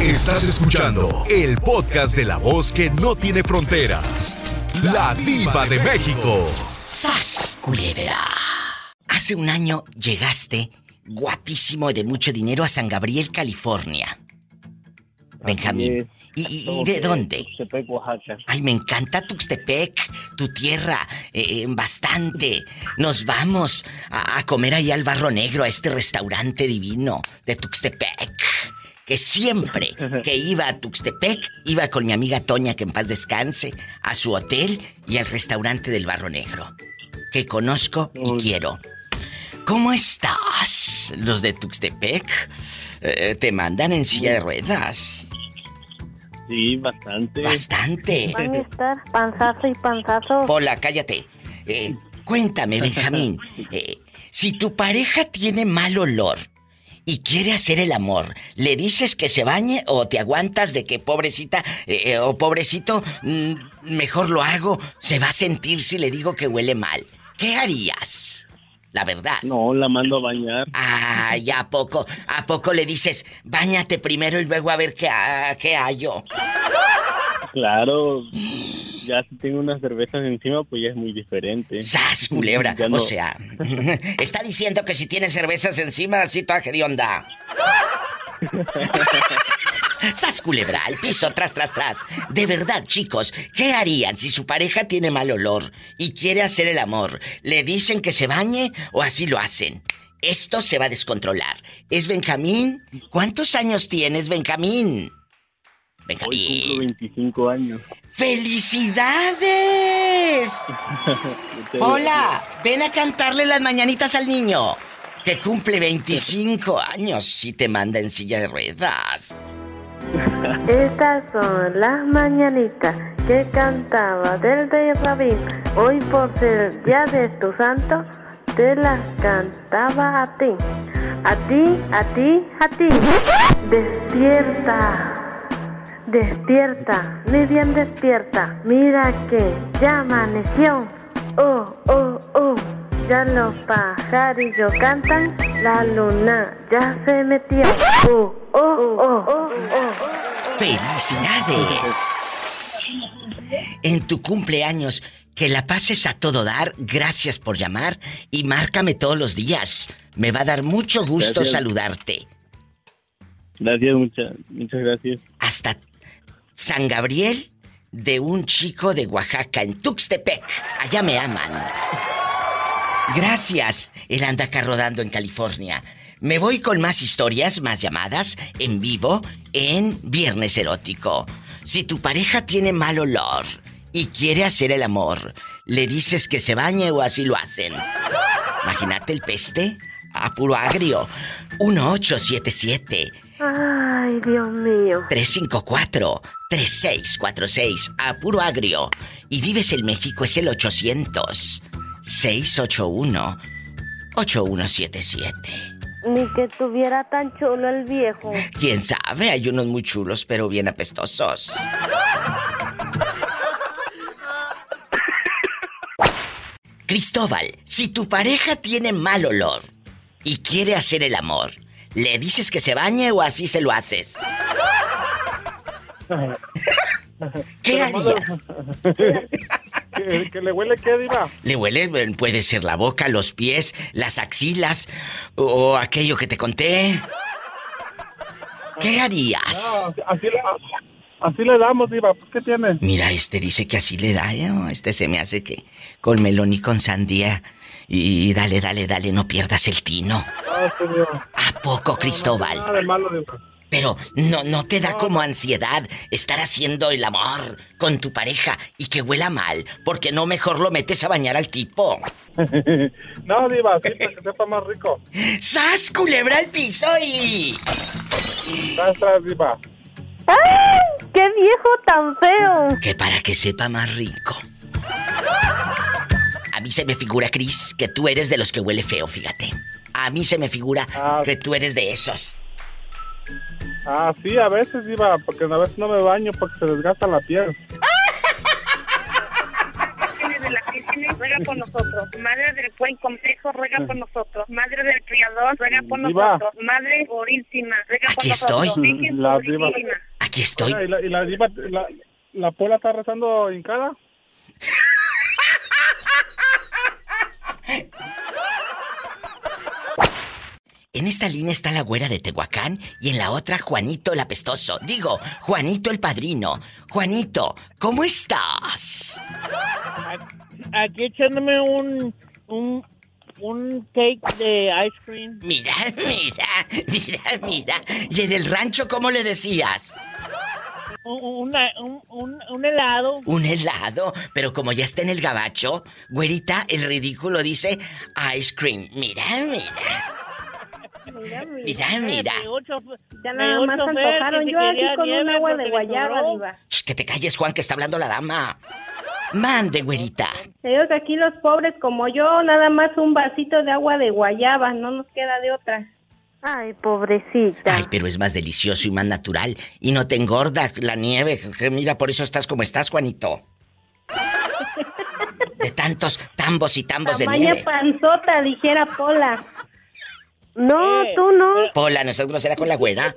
Estás escuchando el podcast de la voz que no tiene fronteras. La diva de México. ¡Sas, culebra! Hace un año llegaste, guapísimo y de mucho dinero, a San Gabriel, California. Benjamín. ¿Y, de dónde? Tuxtepec, Oaxaca. Ay, me encanta Tuxtepec, tu tierra, eh, eh, bastante. Nos vamos a, a, comer ahí al Barro Negro, a este restaurante divino de Tuxtepec. Que siempre que iba a Tuxtepec, iba con mi amiga Toña, que en paz descanse, a su hotel y al restaurante del Barro Negro. Que conozco y quiero. ¿Cómo estás? Los de Tuxtepec eh, te mandan en silla de ruedas. Sí, bastante. Bastante. Van a estar panzazo y panzazo. Hola, cállate. Eh, cuéntame, Benjamín. Eh, si tu pareja tiene mal olor y quiere hacer el amor, ¿le dices que se bañe o te aguantas de que pobrecita eh, o pobrecito, mm, mejor lo hago, se va a sentir si le digo que huele mal? ¿Qué harías? La verdad. No, la mando a bañar. Ah, ya a poco, a poco le dices, bañate primero y luego a ver qué, qué hallo. Claro, ya si tengo unas cervezas encima, pues ya es muy diferente. ¡Sas, culebra! O sea, está diciendo que si tiene cervezas encima, así de onda. ¡Sas, culebra! Al piso, tras, tras, tras. De verdad, chicos, ¿qué harían si su pareja tiene mal olor y quiere hacer el amor? ¿Le dicen que se bañe o así lo hacen? Esto se va a descontrolar. ¿Es Benjamín? ¿Cuántos años tienes, Benjamín? Benjamín. 25 años. ¡Felicidades! Hola, ven a cantarle las mañanitas al niño. Que cumple 25 años si te manda en silla de ruedas. Estas son las mañanitas que cantaba del de Rabín. Hoy por ser día de tu santo, te las cantaba a ti. A ti, a ti, a ti. Despierta. Despierta, mi bien despierta. Mira que ya amaneció. Oh, oh, oh. Ya los pajarillos cantan, la luna ya se metió. Oh, oh, oh, oh, oh. ¡Felicidades! En tu cumpleaños, que la pases a todo dar. Gracias por llamar y márcame todos los días. Me va a dar mucho gusto Gracias. saludarte. Gracias, muchas, muchas gracias. Hasta San Gabriel de un chico de Oaxaca en Tuxtepec. Allá me aman. Gracias. Él anda acá rodando en California. Me voy con más historias, más llamadas, en vivo, en Viernes Erótico. Si tu pareja tiene mal olor y quiere hacer el amor, ¿le dices que se bañe o así lo hacen? Imagínate el peste a puro agrio. 1877 Ay, Dios mío. 354-3646 a puro agrio. Y vives en México es el 800-681-8177. Ni que tuviera tan chulo el viejo. ¿Quién sabe? Hay unos muy chulos, pero bien apestosos. Cristóbal, si tu pareja tiene mal olor y quiere hacer el amor, ¿le dices que se bañe o así se lo haces? ¿Qué harías? ¿Que, que le huele qué, Diva? Le huele, eh, puede ser la boca, los pies, las axilas o aquello que te conté. ¿Qué harías? No, así, le, así le damos, Diva. Pues, ¿Qué tiene? Mira, este dice que así le da, ¿eh? Este se me hace que con melón y con sandía. Y dale, dale, dale, no pierdas el tino. ¿A poco, Cristóbal? Nada malo. Pero no, no te da como ansiedad estar haciendo el amor con tu pareja y que huela mal, porque no mejor lo metes a bañar al tipo. no, Diva, sí, para que sepa más rico. ¡Sas, culebra al piso y... Tras, tras, Diva. ¡Ay! ¡Qué viejo tan feo! Que para que sepa más rico. Se me figura, Cris, que tú eres de los que huele feo, fíjate. A mí se me figura Ah. que tú eres de esos. Ah, sí, a veces, Diva, porque a veces no me baño porque se desgasta la piel. de la Virgen, ruega por nosotros. Madre del buen consejo, ruega por nosotros. Madre del criador, ruega por Diva. nosotros. Madre purísima, ruega por Aquí nosotros. estoy. Virgen La diva. Aquí estoy. ¿Y la, y la diva, la, la pola está rezando hincada? En esta línea está la güera de Tehuacán y en la otra Juanito el apestoso. Digo, Juanito el padrino. Juanito, ¿cómo estás? Aquí echándome un, un, un cake de ice cream. Mira, mira, mira, mira. ¿Y en el rancho cómo le decías? Un, una- un, un, un helado. Un helado, pero como ya está en el gabacho, güerita, el ridículo dice ice cream. Mira, mira. Mira, mira. Ocho- Ya me nada más antojaron. Yo aquí con un agua de guayaba, diva. Shh, que te calles, Juan, que está hablando la dama. Mande, güerita. Que aquí los pobres como yo, nada más un vasito de agua de guayaba, no nos queda de otra. Ay, pobrecita. Ay, pero es más delicioso y más natural. Y no te engorda la nieve. Mira, por eso estás como estás, Juanito. De tantos tambos y tambos de Tamaña nieve. panzota, dijera Pola. No, Eh, tú no. Pola, no seas grosera con la güera.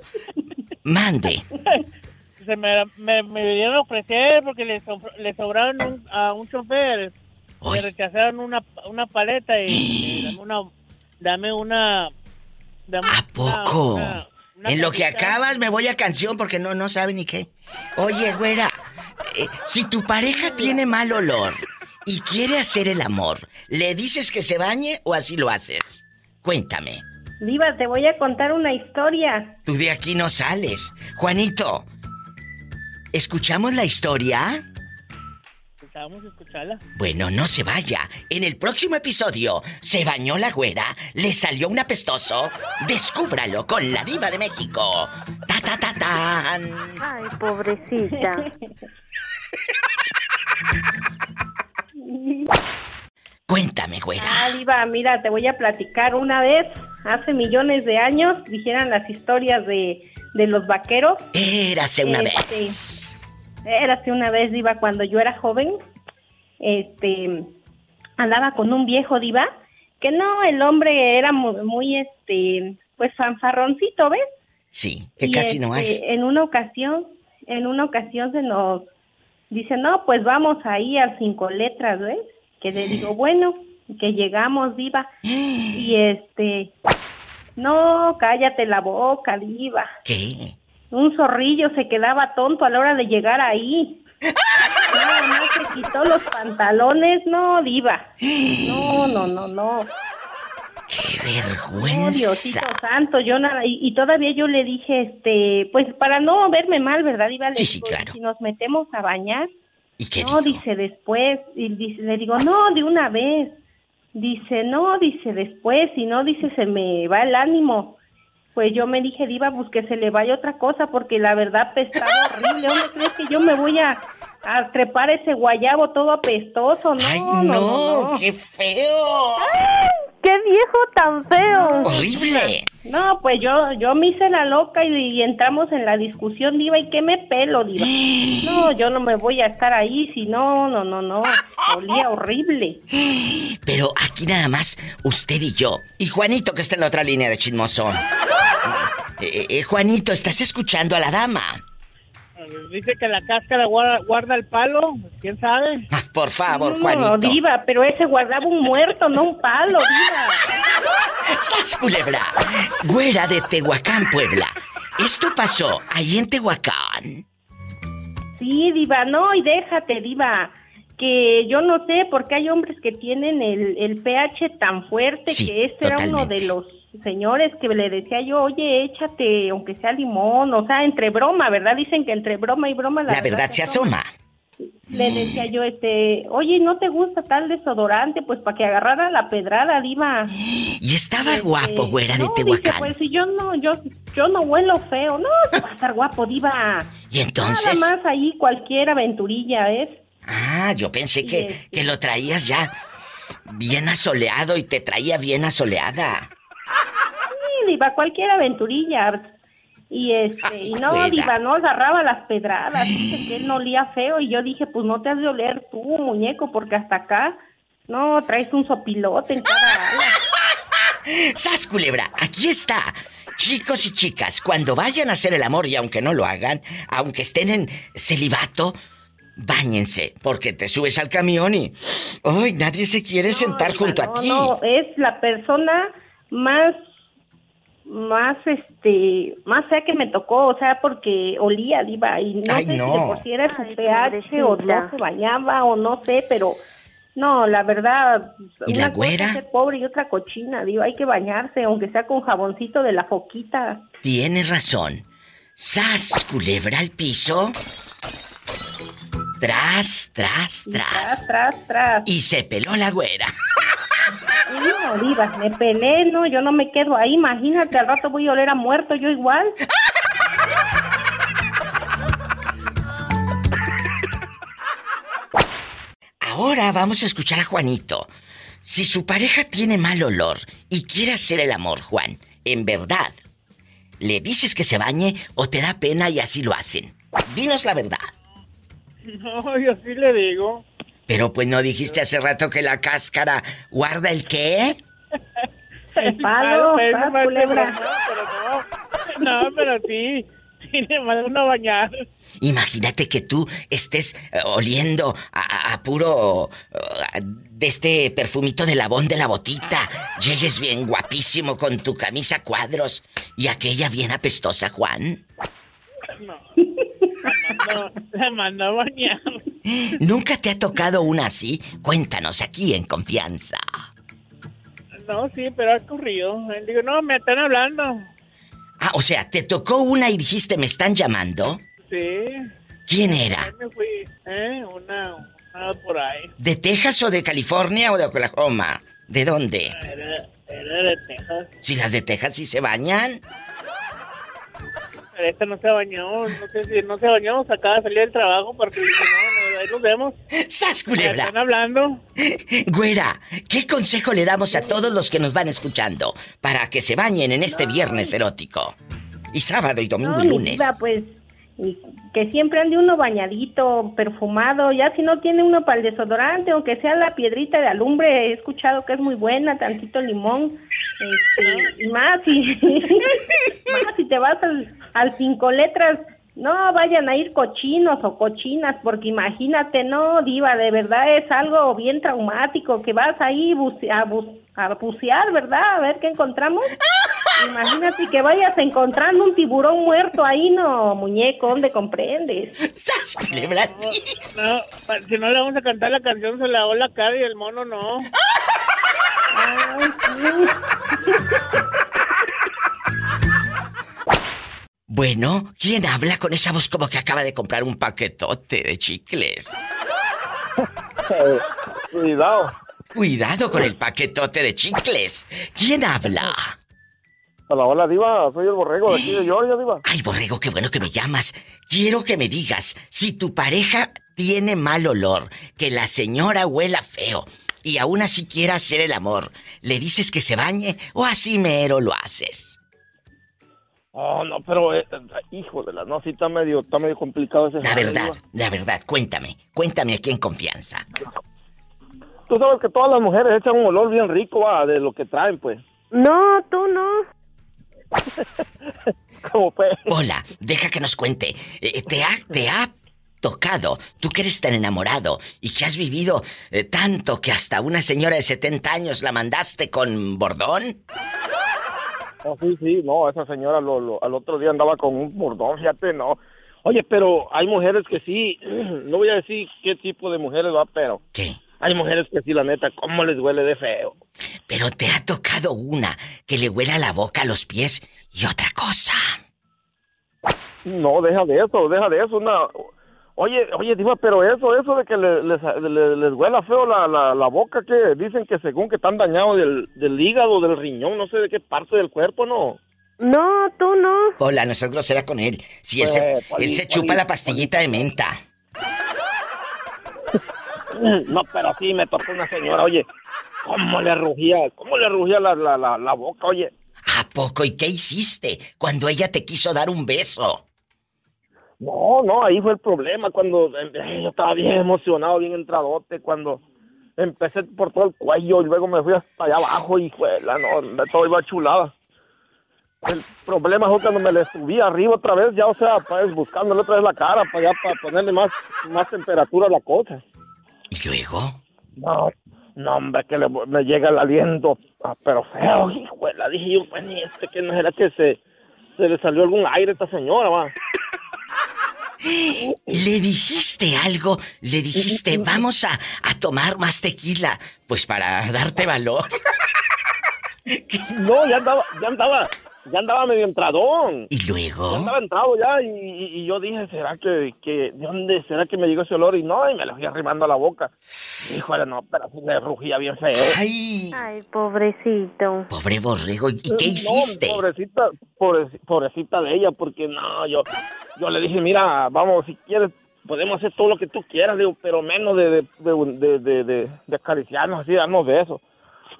Mande. Se me, me, me vinieron a ofrecer porque le, so- le sobraron un- a un chofer. Le rechazaron una, una paleta y eh, dame una... Dame una ¿A poco? una- una en lo que acabas me voy a canción porque no, no sabe ni qué. Oye, güera, eh, si tu pareja tiene mal olor y quiere hacer el amor, ¿le dices que se bañe o así lo haces? Cuéntame. Diva, te voy a contar una historia. Tú de aquí no sales. Juanito, ¿escuchamos la historia? Vamos a escucharla. Bueno, no se vaya. En el próximo episodio, ¿se bañó la güera? ¿Le salió un apestoso? Descúbralo con la diva de México. Ta ta ta tan. Ay, pobrecita. Cuéntame, güera. Ah, Diva, mira, te voy a platicar una vez, hace millones de años, dijeran las historias de, de los vaqueros. Érase una Este, vez. Érase una vez, Diva, cuando yo era joven, este, andaba con un viejo, Diva, que no, el hombre era muy, muy, este, pues fanfarroncito, ¿ves? Sí, que Y, casi no hay. este, En una ocasión, en una ocasión se nos dice, no, pues vamos ahí a cinco letras, ¿ves? Que le digo, bueno, que llegamos, diva. Y este, no, cállate la boca, diva. ¿Qué? Un zorrillo se quedaba tonto a la hora de llegar ahí. Más se quitó los pantalones, no, diva. No, no, no, no. ¡Qué No, Diosito vergüenza! santo, yo nada, y, y todavía yo le dije, este, pues para no verme mal, ¿verdad? Iba, le Sí, sí, digo, claro. Si nos metemos a bañar, ¿Y qué no, dijo? dice después, y dice, le digo, no, de una vez. Dice, no, dice después, si no, dice, se me va el ánimo. Pues yo me dije, Diva, pues que se le vaya otra cosa, porque la verdad apestaba horrible. ¿Dónde crees que yo me voy a, a trepar ese guayabo todo apestoso? No, ¡Ay, no, no! no, no. ¡Qué feo! ¡Qué viejo tan feo! ¡Horrible! No, pues yo, yo me hice la loca y, y entramos en la discusión, Diva, y que me pelo, Diva. No, yo no me voy a estar ahí, si no, no, no, no. Olía horrible. Pero aquí nada más, usted y yo. Y Juanito, que está en la otra línea de chismosón. Eh, eh, Juanito, ¿estás escuchando a la dama? Dice que la cáscara guarda, guarda el palo. ¿Quién sabe? Ah, por favor, No, Juanito. Diva, pero ese guardaba un muerto, no un palo, Diva. ¡Sas, culebra! Güera de Tehuacán, Puebla. Esto pasó ahí en Tehuacán. Sí, Diva, no, y déjate, Diva. Que yo no sé por qué hay hombres que tienen el, el pH tan fuerte Sí, que este era uno de los señores que le decía yo, oye, échate, aunque sea limón, o sea, entre broma, ¿verdad? Dicen que entre broma y broma La verdad se asoma. Le decía yo, este, oye, ¿no te gusta tal desodorante? Pues para que agarrara la pedrada, Diva. Y estaba Este, guapo, güera de dice, Tehuacán. pues si yo no, yo, yo no huelo feo. No, tú vas a estar guapo, Diva. Y entonces. Nada más ahí cualquier aventurilla, ¿ves? Ah, yo pensé que, este- que lo traías ya bien asoleado y te traía bien asoleada. Sí, Diva, cualquier aventurilla. Y este, y no. Diva, no agarraba las pedradas. Dice que él no olía feo. Y yo dije, pues no te has de oler tú, muñeco, porque hasta acá, no, traes un sopilote en cada ala. ¡Sas, culebra! Aquí está. Chicos y chicas, cuando vayan a hacer el amor y aunque no lo hagan, aunque estén en celibato, Báñense, porque te subes al camión y. ¡Ay! Nadie se quiere sentar junto no, a ti. No, es la persona más. Más, este. Más fea que me tocó, o sea, porque olía, Diva, y no Ay, sé no. si de por si era su Ay, pH o no se bañaba o no sé, pero. No, la verdad. ¿Y una la cosa güera? es ser pobre y otra cochina, Diva. Hay que bañarse, aunque sea con jaboncito de la foquita. Tienes razón. ¡Sas! Culebra al piso. Tras, tras, Y tras, tras. tras, tras. Y se peló la güera. No, Diva, me pelé, no, yo no me quedo ahí. Imagínate, al rato voy a oler a muerto, yo igual. Ahora vamos a escuchar a Juanito. Si su pareja tiene mal olor y quiere hacer el amor, Juan, en verdad, ¿le dices que se bañe o te da pena y así lo hacen? Dinos la verdad. No, yo sí le digo. Pero pues no dijiste hace rato que la cáscara guarda el qué? El palo, me culebra. hace broma, pero no. No, pero sí. Tiene mal uno bañar. Imagínate que tú estés eh, oliendo a, a- a puro eh, de este perfumito de labón de la botita. Llegues bien guapísimo con tu camisa cuadros y aquella bien apestosa, Juan. No. No, la mandó a bañar. ¿Nunca te ha tocado una así? Cuéntanos aquí en confianza. No, sí, pero ha ocurrido. Él digo, no, me están hablando. Ah, o sea, te tocó una y dijiste, ¿me están llamando? Sí. ¿Quién era? me fui. ¿Eh? Una, una por ahí. ¿De Texas o de California o de Oklahoma? ¿De dónde? Era, era de Texas. Si las de Texas sí se bañan. Pero esta no se bañó. No sé si no se bañó. Acaba de salir del trabajo porque no, no, ahí nos vemos. ¡Sas, culebra! están hablando. Güera, ¿qué consejo le damos a todos los que nos van escuchando para que se bañen en este viernes erótico? Y sábado y domingo No, y lunes. diva, pues, y que siempre ande uno bañadito, perfumado, ya si no tiene uno para el desodorante, aunque sea la piedrita de alumbre, he escuchado que es muy buena, tantito limón, este, y más, y más si te vas al, al cinco letras, no vayan a ir cochinos o cochinas, porque imagínate, no, diva, de verdad es algo bien traumático, que vas ahí a bucear, ¿verdad? A ver qué encontramos. Imagínate que vayas encontrando un tiburón muerto ahí, no, muñeco, ¿dónde comprendes? ¡Sas, culebra! No, si no le vamos a cantar la canción, se la hago la cara y el mono no. Ay. Bueno, ¿quién habla con esa voz como que acaba de comprar un paquetote de chicles? Cuidado. Cuidado con el paquetote de chicles. ¿Quién habla? Hola, hola, Diva. Soy el borrego de aquí de Georgia, Diva. Ay, borrego, qué bueno que me llamas. Quiero que me digas si tu pareja tiene mal olor, que la señora huela feo y aún así quiera hacer el amor. ¿Le dices que se bañe o así mero lo haces? Oh, no, pero, eh, hijo de la, no, sí está medio, está medio complicado ese La verdad, Diva. la verdad, cuéntame, cuéntame aquí en confianza. Tú sabes que todas las mujeres echan un olor bien rico, va, de lo que traen, pues. No, tú no. Como pues. Hola, deja que nos cuente. Eh, ¿Te ha, te ha tocado, tú que eres tan enamorado y que has vivido eh, tanto que hasta una señora de 70 años la mandaste con bordón? Oh, sí, sí, no, esa señora lo, lo- al otro día andaba con un bordón, fíjate, no. Oye, pero hay mujeres que sí, no voy a decir qué tipo de mujeres va, pero ¿Qué? Hay mujeres que sí, la neta, cómo les huele de feo. Pero te ha tocado una que le huela la boca a los pies y otra cosa. No, deja de eso, deja de eso, una... Oye, oye, Diva, pero eso, eso de que le- les, les, les huela feo la, la, la boca, que dicen que según que están dañados del, del hígado, del riñón, no sé de qué parte del cuerpo, ¿no? No, tú no. Hola, no seas grosera con él. Si él, Pues, se, Poli, él se Poli, chupa la pastillita de menta. No, pero sí, me tocó una señora, oye, cómo le rugía, cómo le rugía la, la, la, la boca, oye. ¿A poco? ¿Y qué hiciste cuando ella te quiso dar un beso? No, no, ahí fue el problema cuando eh, yo estaba bien emocionado, bien entradote, cuando empecé por todo el cuello y luego me fui hasta allá abajo y fue la no, todo iba chulada. el problema fue cuando me le subí arriba otra vez, ya, o sea, pues buscándole otra vez la cara para allá, para ponerle más, más temperatura a la cosa. ¿Y luego? No, no, hombre, que le- me llega el aliento, ah, pero feo, hijuela. Dije yo, bueno, ¿y este que no será que se, se le salió algún aire a esta señora, va? ¿Le dijiste algo? ¿Le dijiste, vamos a, a tomar más tequila? Pues para darte valor. No, ya andaba, ya andaba, ya andaba medio entradón. ¿Y Ya luego? estaba entrado ya y, y- y yo dije, ¿será que, que, de dónde será que me llegó ese olor? Y no, y me lo fui arrimando a la boca. Híjole, no, pero sí me rugía bien feo. Ay, Ay, pobrecito. pobre borrego. ¿Y qué No, hiciste? pobrecita, pobre- pobrecita de ella, porque no, yo, yo le dije, mira, vamos, si quieres, podemos hacer todo lo que tú quieras, digo, pero menos de, de, de, de, de- de- de acariciarnos así, darnos besos.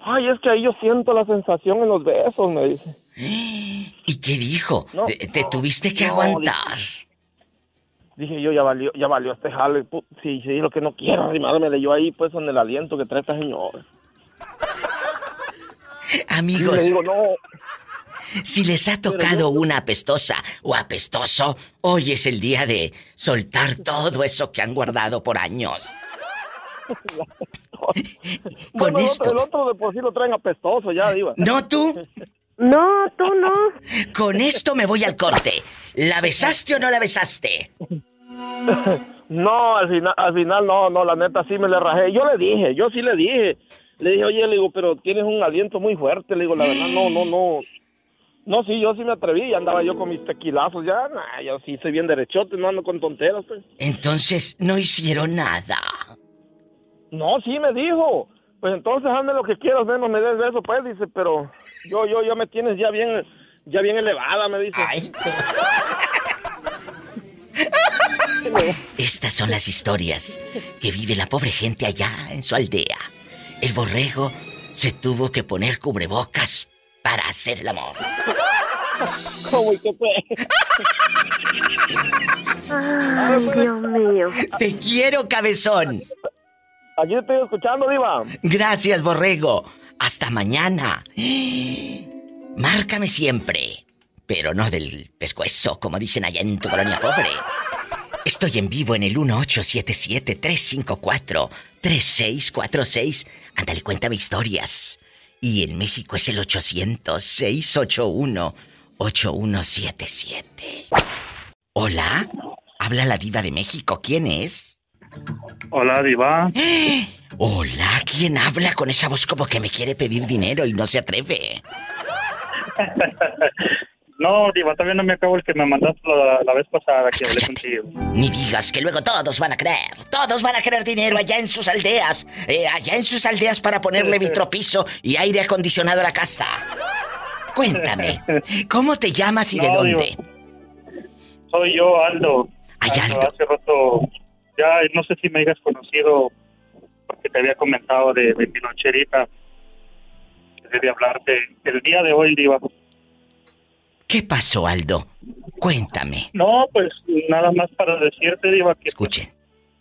Ay, es que ahí yo siento la sensación en los besos, me dice. ¿Y qué dijo? No, te, te no, tuviste que no, aguantar. Dije yo, ya valió, ya valió este jale. pu- Sí, sí, lo que no quiero, arrimármele yo ahí, pues, en el aliento que trae esta señora. Y le Amigos, digo, no, si les ha tocado una apestosa o apestoso, hoy es el día de soltar todo eso que han guardado por años. Con Bueno, el otro- esto. El otro de por sí lo traen apestoso ya, diva. ¿No tú? No, tú no. Con esto me voy al corte. ¿La besaste o no la besaste? No, al final, al final no, no, la neta sí me le rajé. Yo le dije, yo sí le dije. Le dije, oye, le digo, pero tienes un aliento muy fuerte. Le digo, la verdad, no, no, no. No, sí, yo sí me atreví. Ya andaba yo con mis tequilazos ya. Nah, yo sí soy bien derechote, no ando con tonteras, pues. Entonces no hicieron nada. No, sí me dijo. Pues entonces hazme lo que quieras, menos me des beso, pues, dice, pero yo, yo, yo me tienes ya bien, ya bien elevada, me dice. Ay. Estas son las historias que vive la pobre gente allá en su aldea. El borrego se tuvo que poner cubrebocas para hacer el amor. ¿Cómo y qué fue? Ay, Dios mío. Te quiero, cabezón. Aquí estoy escuchando, Diva. Gracias, borrego. Hasta mañana. Márcame siempre. Pero no del pescuezo, como dicen allá en tu colonia pobre. Estoy en vivo en el 1877-354-3646. Ándale, cuéntame historias. Y en México es el 800-681-8177. Hola, habla la diva de México. ¿Quién es? Hola, Diva. Hola, ¿quién habla con esa voz como que me quiere pedir dinero y no se atreve? No, Diva, todavía no me acabo el que me mandaste la, la vez pasada que hablé contigo. Ni digas que luego todos van a creer. Todos van a querer dinero allá en sus aldeas. eh, allá en sus aldeas para ponerle vitropiso y aire acondicionado a la casa. Cuéntame, ¿cómo te llamas y de dónde? Soy yo, Aldo. Ay, Aldo, Aldo. Hace rato, ya no sé si me hayas conocido, porque te había comentado de, de mi loncherita. que Debí hablarte el día de hoy, Diva. ¿Qué pasó, Aldo? Cuéntame. No, pues nada más para decirte, Diva, que Escuchen.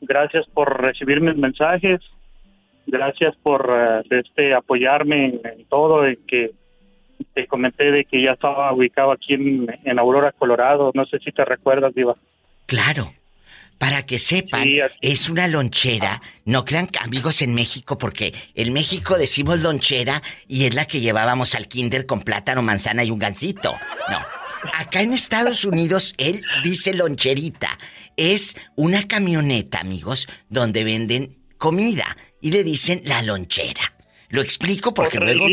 gracias por recibir mis mensajes, gracias por eh, este apoyarme en, en todo, en que te comenté de que ya estaba ubicado aquí en, en Aurora, Colorado, no sé si te recuerdas, Diva. Claro. Para que sepan, Sí, es una lonchera. No crean amigos en México, porque en México decimos lonchera y es la que llevábamos al kinder con plátano, manzana y un gansito. No. Acá en Estados Unidos, él dice loncherita. Es una camioneta, amigos, donde venden comida y le dicen la lonchera. Lo explico porque O luego.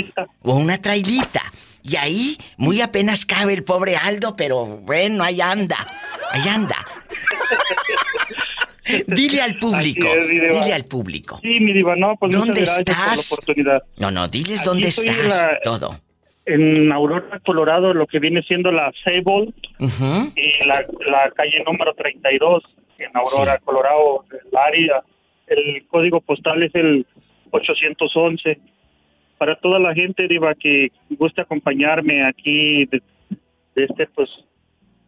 O una trailita. Y ahí muy apenas cabe el pobre Aldo, pero bueno, ahí anda. Ahí anda. Dile al público. Es. Dile al público. Sí, mi Diva, no, pues ¿Dónde gracias por la estás? oportunidad. No, no, diles Aquí dónde estás. la- Todo. En Aurora, Colorado, lo que viene siendo la Sable Ujú. y la, la calle número 32 en Aurora, Sí. Colorado, el área. El código postal es el 811. Para toda la gente, Diva, que gusta acompañarme aquí, de, de este, pues,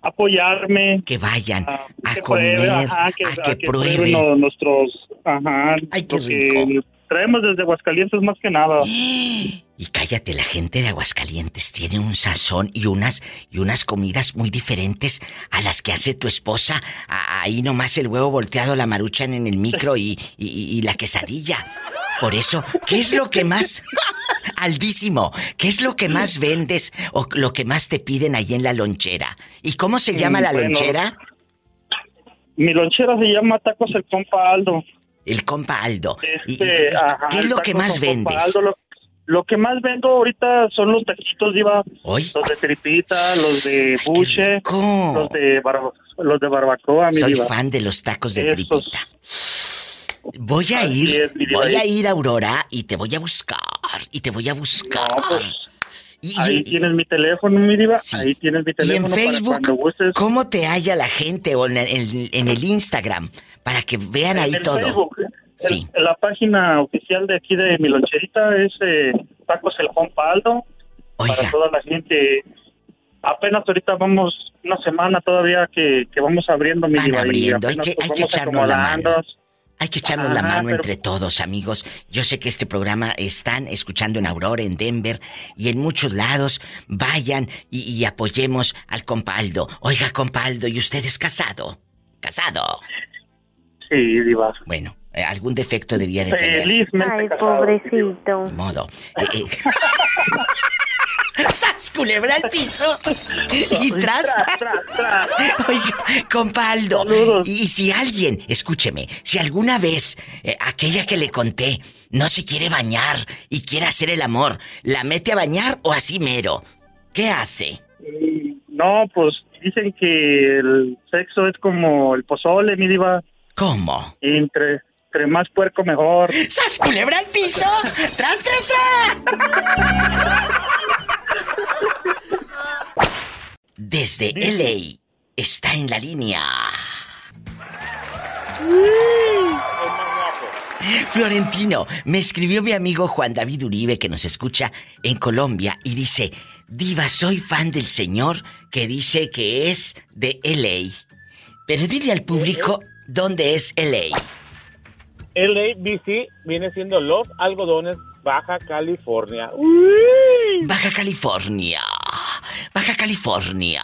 apoyarme. Que vayan a, a que comer, ajá, que, a que prueben nuestros, ajá, Ay, qué rico. traemos desde Aguascalientes más que nada. Y cállate, la gente de Aguascalientes tiene un sazón y unas y unas comidas muy diferentes a las que hace tu esposa. Ahí nomás el huevo volteado, la maruchan en el micro y, y- y la quesadilla. Por eso, ¿qué es lo que más Aldísimo, ¿qué es lo que más vendes o lo que más te piden ahí en la lonchera? ¿Y cómo se llama la Bueno, lonchera? Mi lonchera se llama Tacos el Compa Aldo. El compa Aldo. ¿Y, y- Este, y ajá, qué es lo que más vendes? Aldo. Lo, lo que más vendo ahorita son los taquitos, Diva. ¿Hoy? Los de tripita, los de buche, los de, barba- los de barbacoa, mi Soy Diva. fan de los tacos de Esos. tripita. Voy a ir, es, voy a ir, Aurora, y te voy a buscar, y te voy a buscar. No, pues, Y- Ahí y- tienes mi teléfono, mi diva. Sí. Ahí tienes mi Y en teléfono para Facebook, cuando. ¿cómo te halla la gente o en el, en el Instagram? Para que vean ahí el todo. Facebook, el- Sí. la página oficial de aquí de mi loncherita es eh, Tacos el Compa Aldo. Para toda la gente. Apenas ahorita vamos una semana todavía que, que vamos abriendo mi Van diva. y abriendo, hay que- pues, hay que vamos echarnos la mano. Hay que echarnos la mano pero- entre todos, amigos. Yo sé que este programa están escuchando en Aurora, en Denver y en muchos lados. Vayan y, y apoyemos al compaldo. Oiga, compaldo, ¿y usted es casado? ¿Casado? Sí, diva. Bueno, eh, algún defecto debía de tener. Felizmente Ay, casado. pobrecito. Modo. Eh, eh. ¡Sas, culebra al piso! Y tras, Tras, tras, tras. Oiga, compaldo. Saludos. Y si alguien, escúcheme, si alguna vez eh, aquella que le conté no se quiere bañar y quiere hacer el amor, ¿la mete a bañar o así mero? ¿Qué hace? No, pues dicen que el sexo es como el pozole, mi diva. ¿Cómo? Entre, entre más puerco mejor. ¡Sas, culebra al piso! ¡Tras, tras, tras! Desde LA está en la línea. Florentino, me escribió mi amigo Juan David Uribe que nos escucha en Colombia y dice, Diva, soy fan del señor que dice que es de LA. Pero dile al público dónde es LA. LABC viene siendo Los Algodones, Baja California. Baja California. Baja California.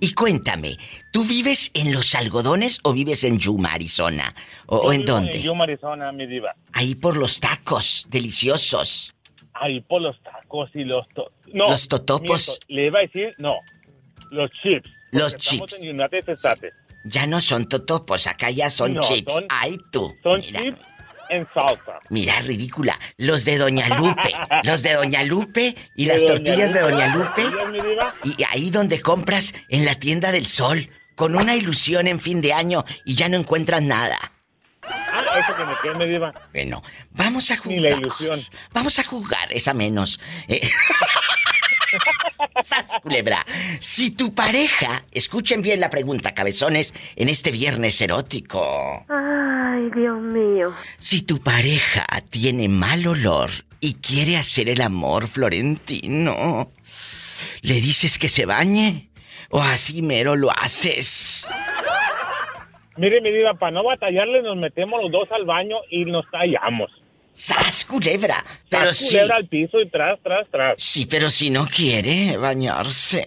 Y cuéntame, ¿tú vives en los algodones o vives en Yuma, Arizona? ¿O, o en vivo dónde? En Yuma, Arizona, mi diva. Ahí por los tacos, deliciosos. Ahí por los tacos y los... to- no, Los totopos. miento, le iba a decir, no, los chips. Los chips. en United States. Ya no son totopos, acá ya son No, chips. son- Ay, tú. Son Mira. chips en salsa. Mira, ridícula. Los de Doña Lupe. Los de Doña Lupe y las Doña tortillas de. Doña Lupe. Y ahí donde compras en la tienda del sol. Con una ilusión en fin de año y ya no encuentras nada. Ah, eso que me quedé, mi diva. Bueno, vamos a jugar. Ni la ilusión. Vamos a jugar, esa menos. Eh, ¡Sas, culebra! Si tu pareja, escuchen bien la pregunta, cabezones, en este viernes erótico. Ay, Dios mío. Si tu pareja tiene mal olor y quiere hacer el amor, Florentino, ¿le dices que se bañe? ¿O así mero lo haces? Mire, mi diva, para no batallarle, nos metemos los dos al baño y nos tallamos. ¡Sas, culebra! Pero sí. culebra al piso y tras, tras, tras. Sí, pero si no quiere bañarse.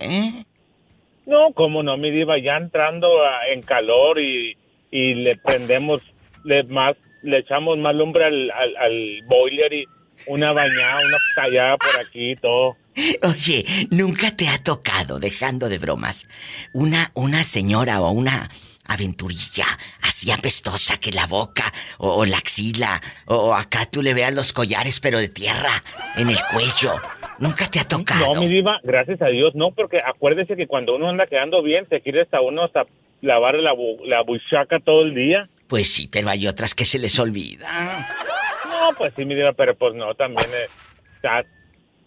No, cómo no, mi diva, ya entrando a- en calor y, y le prendemos, le, más, le echamos más lumbre al, al, al boiler y una bañada, una tallada por aquí y todo. Oye, ¿nunca te ha tocado, dejando de bromas, una, una señora o una aventurilla así apestosa que la boca o, o la axila o, o acá tú le veas los collares pero de tierra en el cuello? ¿Nunca te ha tocado? No, mi diva, gracias a Dios, no, porque acuérdese que cuando uno anda quedando bien, se quiere hasta uno hasta lavar la, bu- la buchaca todo el día. Pues sí, pero hay otras que se les olvida. No, pues sí, mi diva, pero pues no, también eh, está,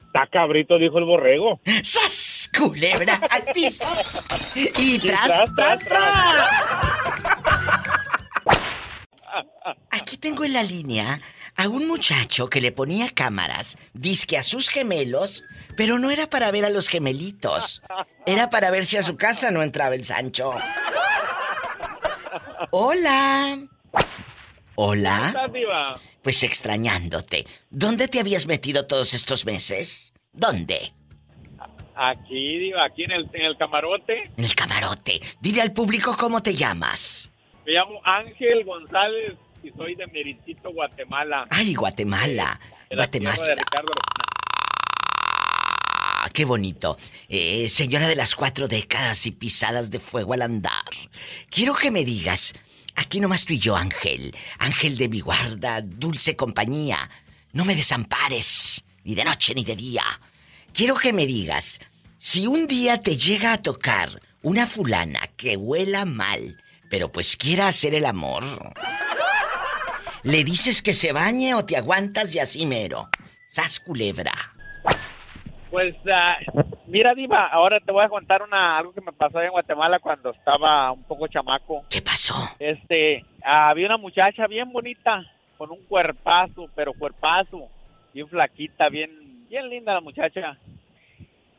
está cabrito, dijo el borrego. ¡Sas! Culebra al piso. Y tras, tras, tras. Aquí tengo en la línea a un muchacho que le ponía cámaras, disque a sus gemelos, pero no era para ver a los gemelitos. Era para ver si a su casa no entraba el Sancho. Hola. Hola. Pues extrañándote. ¿Dónde te habías metido todos estos meses? ¿Dónde? Aquí, aquí en el, en el camarote. En el camarote. Dile al público cómo te llamas. Me llamo Ángel González y soy de Meritito, Guatemala. Ay, Guatemala. de la tierra de Guatemala. Ricardo. Ah, qué bonito. Eh, señora de las cuatro décadas y pisadas de fuego al andar. Quiero que me digas, aquí nomás tú y yo, Ángel. Ángel de mi guarda, dulce compañía. No me desampares, ni de noche ni de día. Quiero que me digas, si un día te llega a tocar una fulana que huela mal, pero pues quiera hacer el amor, ¿le dices que se bañe o te aguantas y así mero? Sas culebra. Pues, ah, mira, Diva, ahora te voy a contar una, algo que me pasó en Guatemala cuando estaba un poco chamaco. ¿Qué pasó? Este, había una muchacha bien bonita, con un cuerpazo, pero cuerpazo, bien flaquita, bien, bien linda la muchacha.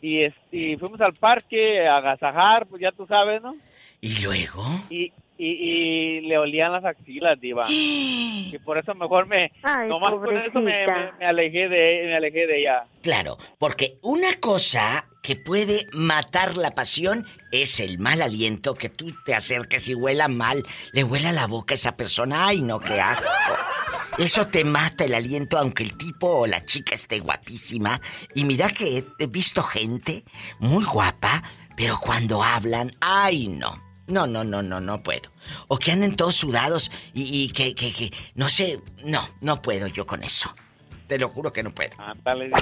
Y, este, y fuimos al parque a agasajar, pues ya tú sabes, ¿no? ¿Y luego? Y, y, y le olían las axilas, Diva. y por eso mejor me, Ay, nomás por eso me- me alejé de, me alejé de ella. Claro, porque una cosa que puede matar la pasión es el mal aliento que tú te acerques y huela mal, le huela la boca a esa persona, ay no, qué asco. Eso te mata el aliento aunque el tipo o la chica esté guapísima. Y mira que he visto gente muy guapa, pero cuando hablan, ay no. No, no, no, no, no puedo. O que anden todos sudados y, y que, que, que, no sé, no, no puedo yo con eso. Te lo juro que no puedo. Ándale, Diva.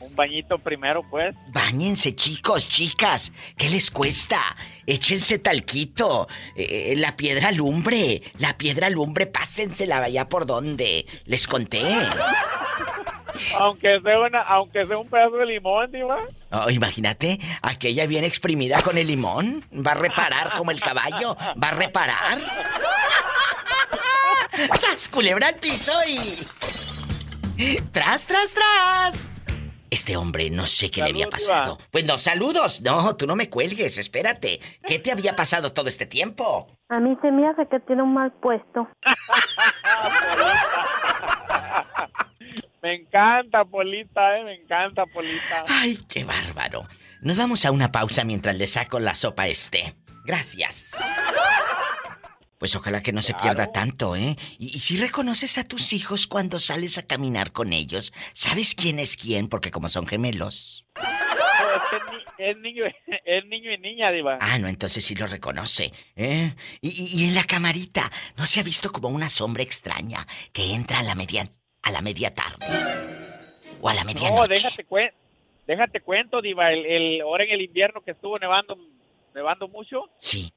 Un bañito primero, pues. Báñense, chicos, chicas. ¿Qué les cuesta? Échense talquito. eh, la piedra lumbre. La piedra lumbre, pásensela allá por donde. Les conté. Aunque sea, una, aunque sea un pedazo de limón, Diva. Oh, imagínate, aquella bien exprimida con el limón. Va a reparar como el caballo. Va a reparar. ¡Sas, culebra al piso y... ¡Tras, tras, tras! Este hombre no sé qué le había pasado. Diva. Pues no, saludos. No, tú no me cuelgues, espérate. ¿Qué te había pasado todo este tiempo? A mí se me hace que tiene un mal puesto. Me encanta, Polita, eh, me encanta, Polita. Ay, qué bárbaro. Nos vamos a una pausa mientras le saco la sopa a este. Gracias. Pues ojalá que no se pierda tanto, ¿eh? Y, y si reconoces a tus hijos cuando sales a caminar con ellos, ¿sabes quién es quién? Porque como son gemelos. No, es, niño, es niño y niña, Diva. Ah, no, entonces sí lo reconoce, ¿eh? Y, y- y en la camarita, ¿no se ha visto como una sombra extraña que entra a la media, a la media tarde? O a la No, medianoche. déjate, cuen- déjate cuento, Diva. El, el, ahora en el invierno que estuvo nevando, nevando mucho, Sí.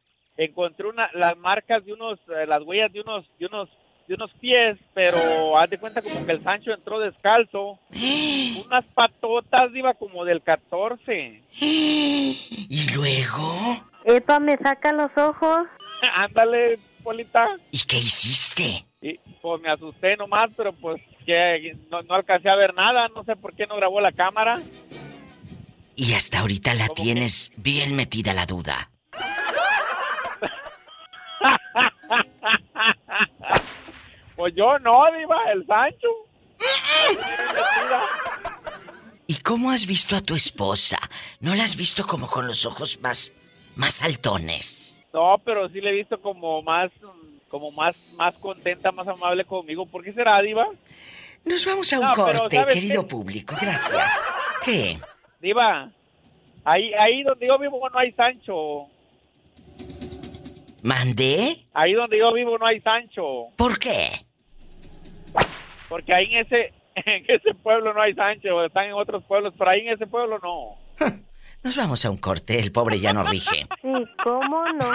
Encontré una, las marcas de unos, eh, las huellas de unos, de unos, de unos pies, pero haz de cuenta como que el Sancho entró descalzo. Unas patotas, Diva, como del 14. ¿Y luego? Epa, me saca los ojos. Ándale, Polita. ¿Y qué hiciste? Y pues me asusté nomás, pero pues que no, no alcancé a ver nada, no sé por qué no grabó la cámara. Y hasta ahorita la tienes bien metida la duda. Pues yo no, Diva, el Sancho. ¿Y cómo has visto a tu esposa? ¿No la has visto como con los ojos más, más altones? No, pero sí le he visto como más, como más, más contenta, más amable conmigo. ¿Por qué será, Diva? Nos vamos a un No, corte, ¿sabes querido qué? público. Gracias. ¿Qué? Diva, ahí, ahí donde yo vivo no hay Sancho. ¿Mandé? Ahí donde yo vivo no hay Sancho. ¿Por qué? Porque ahí en ese, en ese pueblo no hay Sancho. Están en otros pueblos, pero ahí en ese pueblo no. Nos vamos a un corte, el pobre ya no rige. Sí, ¿cómo no?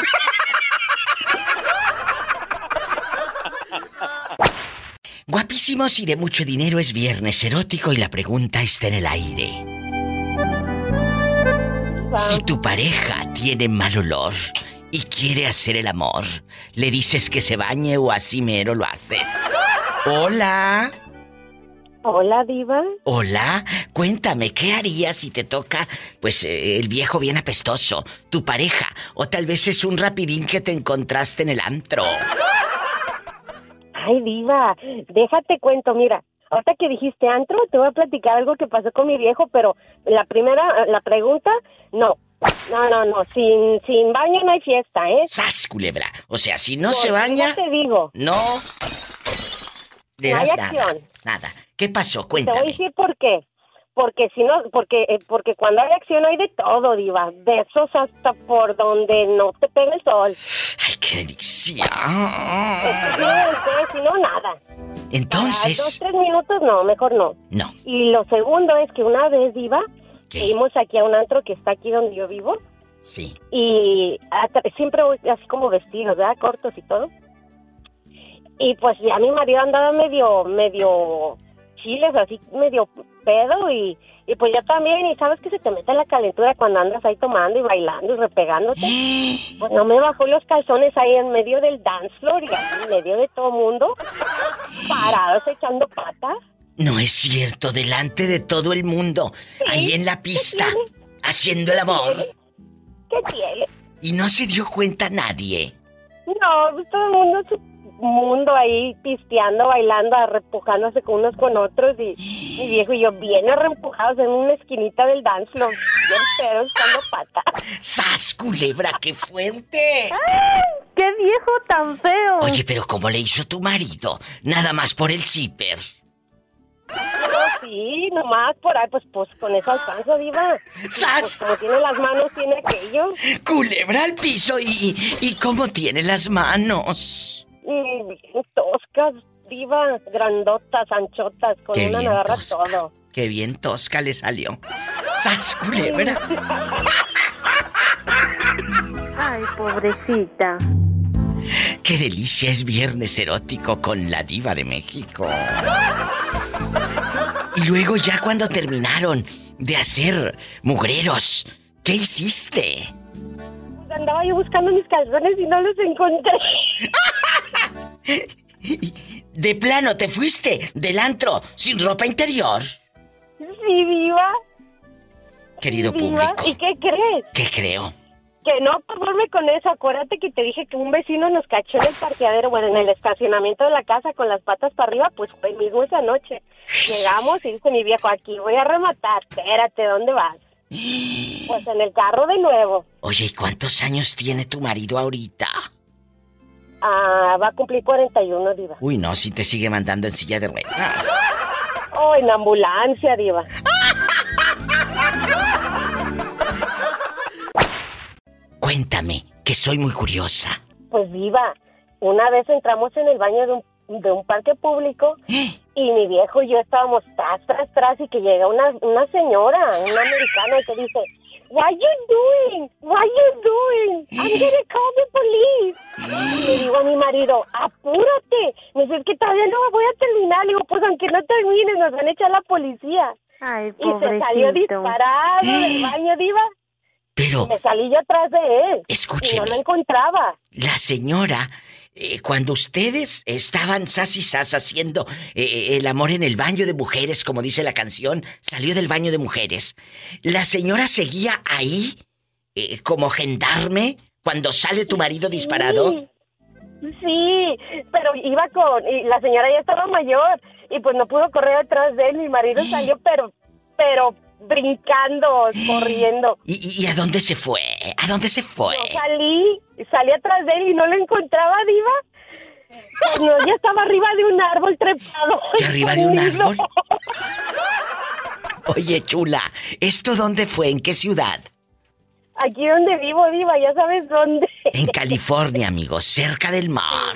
Guapísimos y de mucho dinero es viernes erótico y la pregunta está en el aire. Si tu pareja tiene mal olor y quiere hacer el amor, ¿le dices que se bañe o así mero lo haces? Hola. Hola, Diva. Hola, cuéntame, ¿qué harías si te toca, pues, eh, el viejo bien apestoso, tu pareja, o tal vez es un rapidín que te encontraste en el antro? Ay, diva, déjate cuento, mira. Ahorita que dijiste antro, te voy a platicar algo que pasó con mi viejo, pero la primera, la pregunta, no. No, no, no, sin, sin baño no hay fiesta, ¿eh? ¡Sas, culebra! O sea, si no Por se baña, te digo. no le No hay das nada. acción. Nada. ¿Qué pasó? Te voy a Cuéntame. decir por qué. Porque si no, porque, eh, porque cuando hay acción hay de todo, diva. Besos hasta por donde no te pega el sol. ¡Ay, qué delicia! Si no, nada. Entonces- Para dos, tres minutos, no, mejor no. No. Y lo segundo es que una vez, diva, fuimos aquí a un antro que está aquí donde yo vivo. Sí. Y siempre voy así como vestidos, ¿verdad? Cortos y todo. Y pues ya mi marido andaba medio, medio chiles, así medio pedo y, y pues yo también. Y sabes que se te mete la calentura cuando andas ahí tomando y bailando y repegándote. Pues no me bajó los calzones ahí en medio del dance floor y ahí en medio de todo mundo, parados echando patas. No es cierto, delante de todo el mundo, ahí en la pista, haciendo el amor. ¿Qué tiene? Y no se dio cuenta nadie. No, todo el mundo, su mundo ahí pisteando, bailando, arrepujándose con unos con otros y mi viejo y yo bien arrempujados en una esquinita del dance floor, bien pedos, echando patas. ¡Sas, culebra, qué fuerte! ¡Qué viejo tan feo! Oye, pero ¿cómo le hizo tu marido? Nada más por el zipper. No, sí, nomás por ahí, pues, pues con eso alcanzo, diva. Y, Pues como tiene las manos, tiene aquello. Culebra al piso y, y cómo tiene las manos. Y bien toscas, diva, grandotas, anchotas, con Qué una bien agarra tosca. todo. Qué bien tosca le salió. ¡Sas, culebra! Ay, pobrecita. ¡Qué delicia es viernes erótico con la diva de México! Y luego ya cuando terminaron de hacer mugreros, ¿qué hiciste? Pues andaba yo buscando mis calzones y no los encontré. De plano, te fuiste del antro sin ropa interior. Sí, viva. Querido Viva. público, ¿Y qué crees? ¿qué creo? Que no conforme con eso. Acuérdate que te dije que un vecino nos cachó en el parqueadero, bueno, en el estacionamiento de la casa con las patas para arriba, pues fue mismo esa noche. Llegamos y dice mi viejo, aquí voy a rematar. Espérate, ¿dónde vas? Pues en el carro de nuevo. Oye, ¿y cuántos años tiene tu marido ahorita? Ah, va a cumplir 41, diva. Uy, no, si te sigue mandando en silla de ruedas. Oh, en ambulancia, diva. Cuéntame, que soy muy curiosa. Pues viva, una vez entramos en el baño de un, de un parque público y mi viejo y yo estábamos tras, tras, tras y que llega una, una señora, una americana y que dice, What you doing? What you doing? I'm gonna call the police. Le digo a mi marido, apúrate. Me dice, es que todavía no voy a terminar. Le digo, pues aunque no termine, nos van a echar la policía. Ay, Y se salió disparado del baño, diva. Pero, Y me salí yo atrás de él. Escúcheme. Y no lo encontraba. la señora, eh, cuando ustedes estaban sas y sas haciendo eh, el amor en el baño de mujeres, como dice la canción, salió del baño de mujeres. ¿La señora seguía ahí eh, como gendarme cuando sale tu marido disparado? Sí. Sí, pero iba con... Y la señora ya estaba mayor y pues no pudo correr atrás de él. Mi marido salió, pero... Pero brincando, corriendo. ¿Y, a dónde se fue? ¿A dónde se fue? Yo salí, salí atrás de él y no lo encontraba, Diva. No, ya estaba arriba de un árbol trepado. ¿Y arriba de un árbol? Oye, chula, ¿esto dónde fue? ¿En qué ciudad? Aquí donde vivo, Diva, ya sabes dónde. En California, amigos, cerca del mar.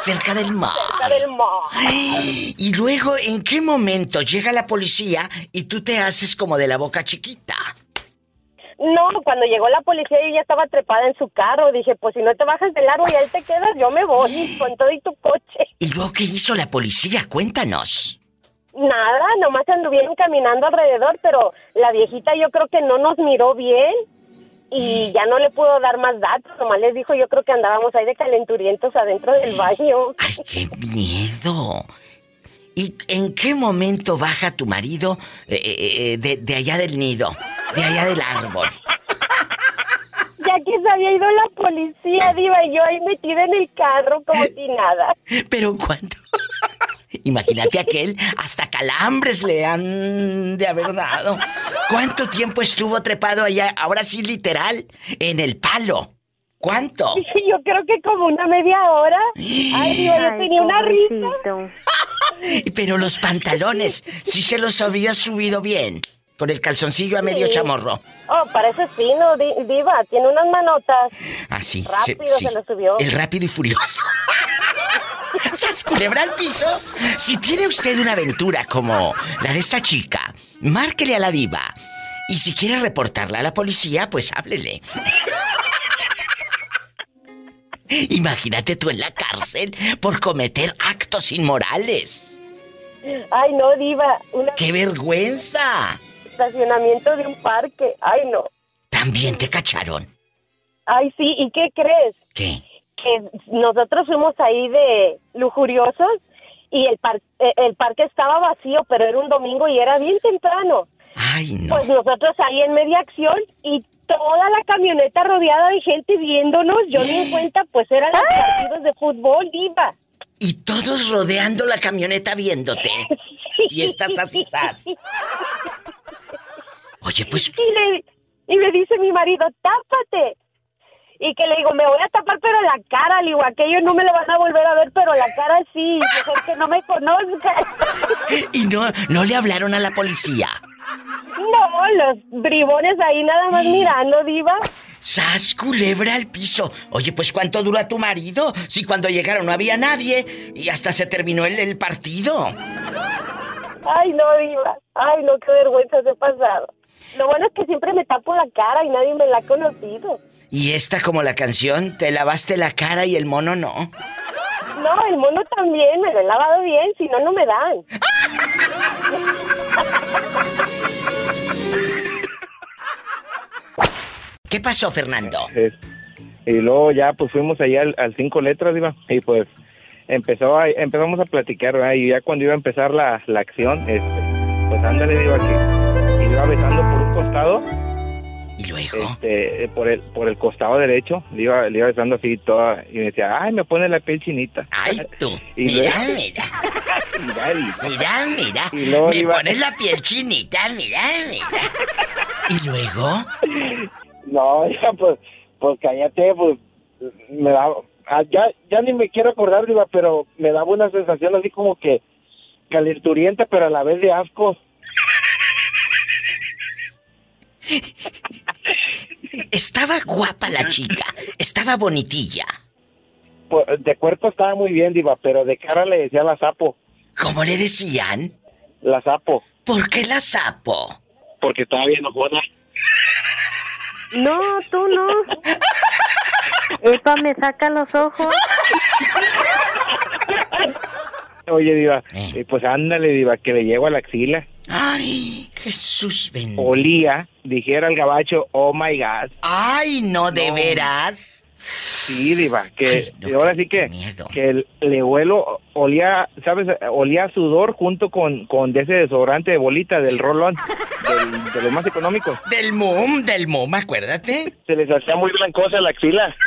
Cerca del mar. Cerca del mar. Y luego, ¿en qué momento llega la policía y tú te haces como de la boca chiquita? No, cuando llegó la policía yo ya estaba trepada en su carro. Dije, pues si no te bajas del árbol y ahí te quedas, yo me voy con todo y tu coche. ¿Y luego qué hizo la policía? Cuéntanos. Nada, nomás anduvieron caminando alrededor, pero la viejita yo creo que no nos miró bien y ya no le pudo dar más datos. Nomás les dijo, yo creo que andábamos ahí de calenturientos adentro del baño. ¡Qué miedo! ¿Y en qué momento baja tu marido eh, eh, eh, de, de allá del nido? De allá del árbol. Ya que se había ido la policía, Diva, y yo ahí metida en el carro como si nada. Pero cuánto. Imagínate aquel, hasta calambres le han de haber dado. ¿Cuánto tiempo estuvo trepado allá? Ahora sí, literal, en el palo. ¿Cuánto? Yo creo que como una media hora. Ay, Diva, yo tenía una risa. Pero los pantalones, sí se los había subido bien. Con el calzoncillo a medio Sí. chamorro. Oh, parece fino, Di- Diva, tiene unas manotas. Así. Rápido se lo subió. El rápido y furioso. ¿Sas culebra al piso? Si tiene usted una aventura como la de esta chica, márquele a la diva. Y si quiere reportarla a la policía, pues háblele. Imagínate tú en la cárcel por cometer actos inmorales. Ay, no, Diva, un ¡Qué vergüenza! estacionamiento de un parque. Ay, no. También te cacharon. Ay, sí, ¿y qué crees? ¿Qué? Que nosotros fuimos ahí de lujuriosos y el, par- eh, el parque estaba vacío, pero era un domingo y era bien temprano. Ay, no. Pues nosotros ahí en media acción y toda la camioneta rodeada de gente viéndonos, yo ni en cuenta, pues eran los partidos de fútbol, Diva. Y todos rodeando la camioneta viéndote. Y estás así, sas. Oye, pues Y le, y le dice mi marido, tápate. Y que le digo, me voy a tapar, pero la cara, le digo, aquello no me lo van a volver a ver, pero la cara sí, mejor que no me conozca. Y no, no le hablaron a la policía. No, los bribones ahí nada más mirando, diva. ¡Sas, culebra al piso! Oye, pues ¿cuánto dura tu marido? Si cuando llegaron no había nadie y hasta se terminó el, el partido. Ay, no, diva. Ay, no, qué vergüenza se he pasado. Lo bueno es que siempre me tapo la cara y nadie me la ha conocido. Y esta como la canción, te lavaste la cara y el mono no. No, el mono también, me lo he lavado bien, si no, no me dan. ¿Qué pasó, Fernando? Es- y luego ya pues fuimos allá al, al cinco letras, iba, y pues empezó a, empezamos a platicar, ¿verdad? y ya cuando iba a empezar la, la acción, este, pues ándale, iba que iba besando por un costado. Este, por el, por el costado derecho, le iba, le iba besando así toda, y me decía, ay, me pone la piel chinita. Ay, tú. Y mira, luego- mira. Mira, Mira, mira. Y luego Me iba- pones la piel chinita, mira, mira. ¿Y luego? No, ya, pues, pues cállate, pues, me da, ah, ya, ya ni me quiero acordar, Diva, pero me daba una sensación así como que calenturienta, pero a la vez de asco. Estaba guapa la chica. Estaba bonitilla. Pues, de cuerpo estaba muy bien, Diva, pero de cara le decía la sapo. ¿Cómo le decían? La sapo. ¿Por qué la sapo? Porque estaba bien enojona. No, tú no. Epa, me saca los ojos. Oye, Diva, Eh. y pues ándale, Diva, que le llego a la axila. Ay, Jesús bendito. Olía, dijera el gabacho, oh my God. Ay, no, de No. veras. Sí, Diva, que Ay, no, ahora sí que, que el- le huelo, olía, ¿sabes? Olía sudor junto con, con ese desodorante de bolita del rolón, del- de los más económicos. Del mom, del mom, acuérdate. Se les hacía muy blancosa la axila.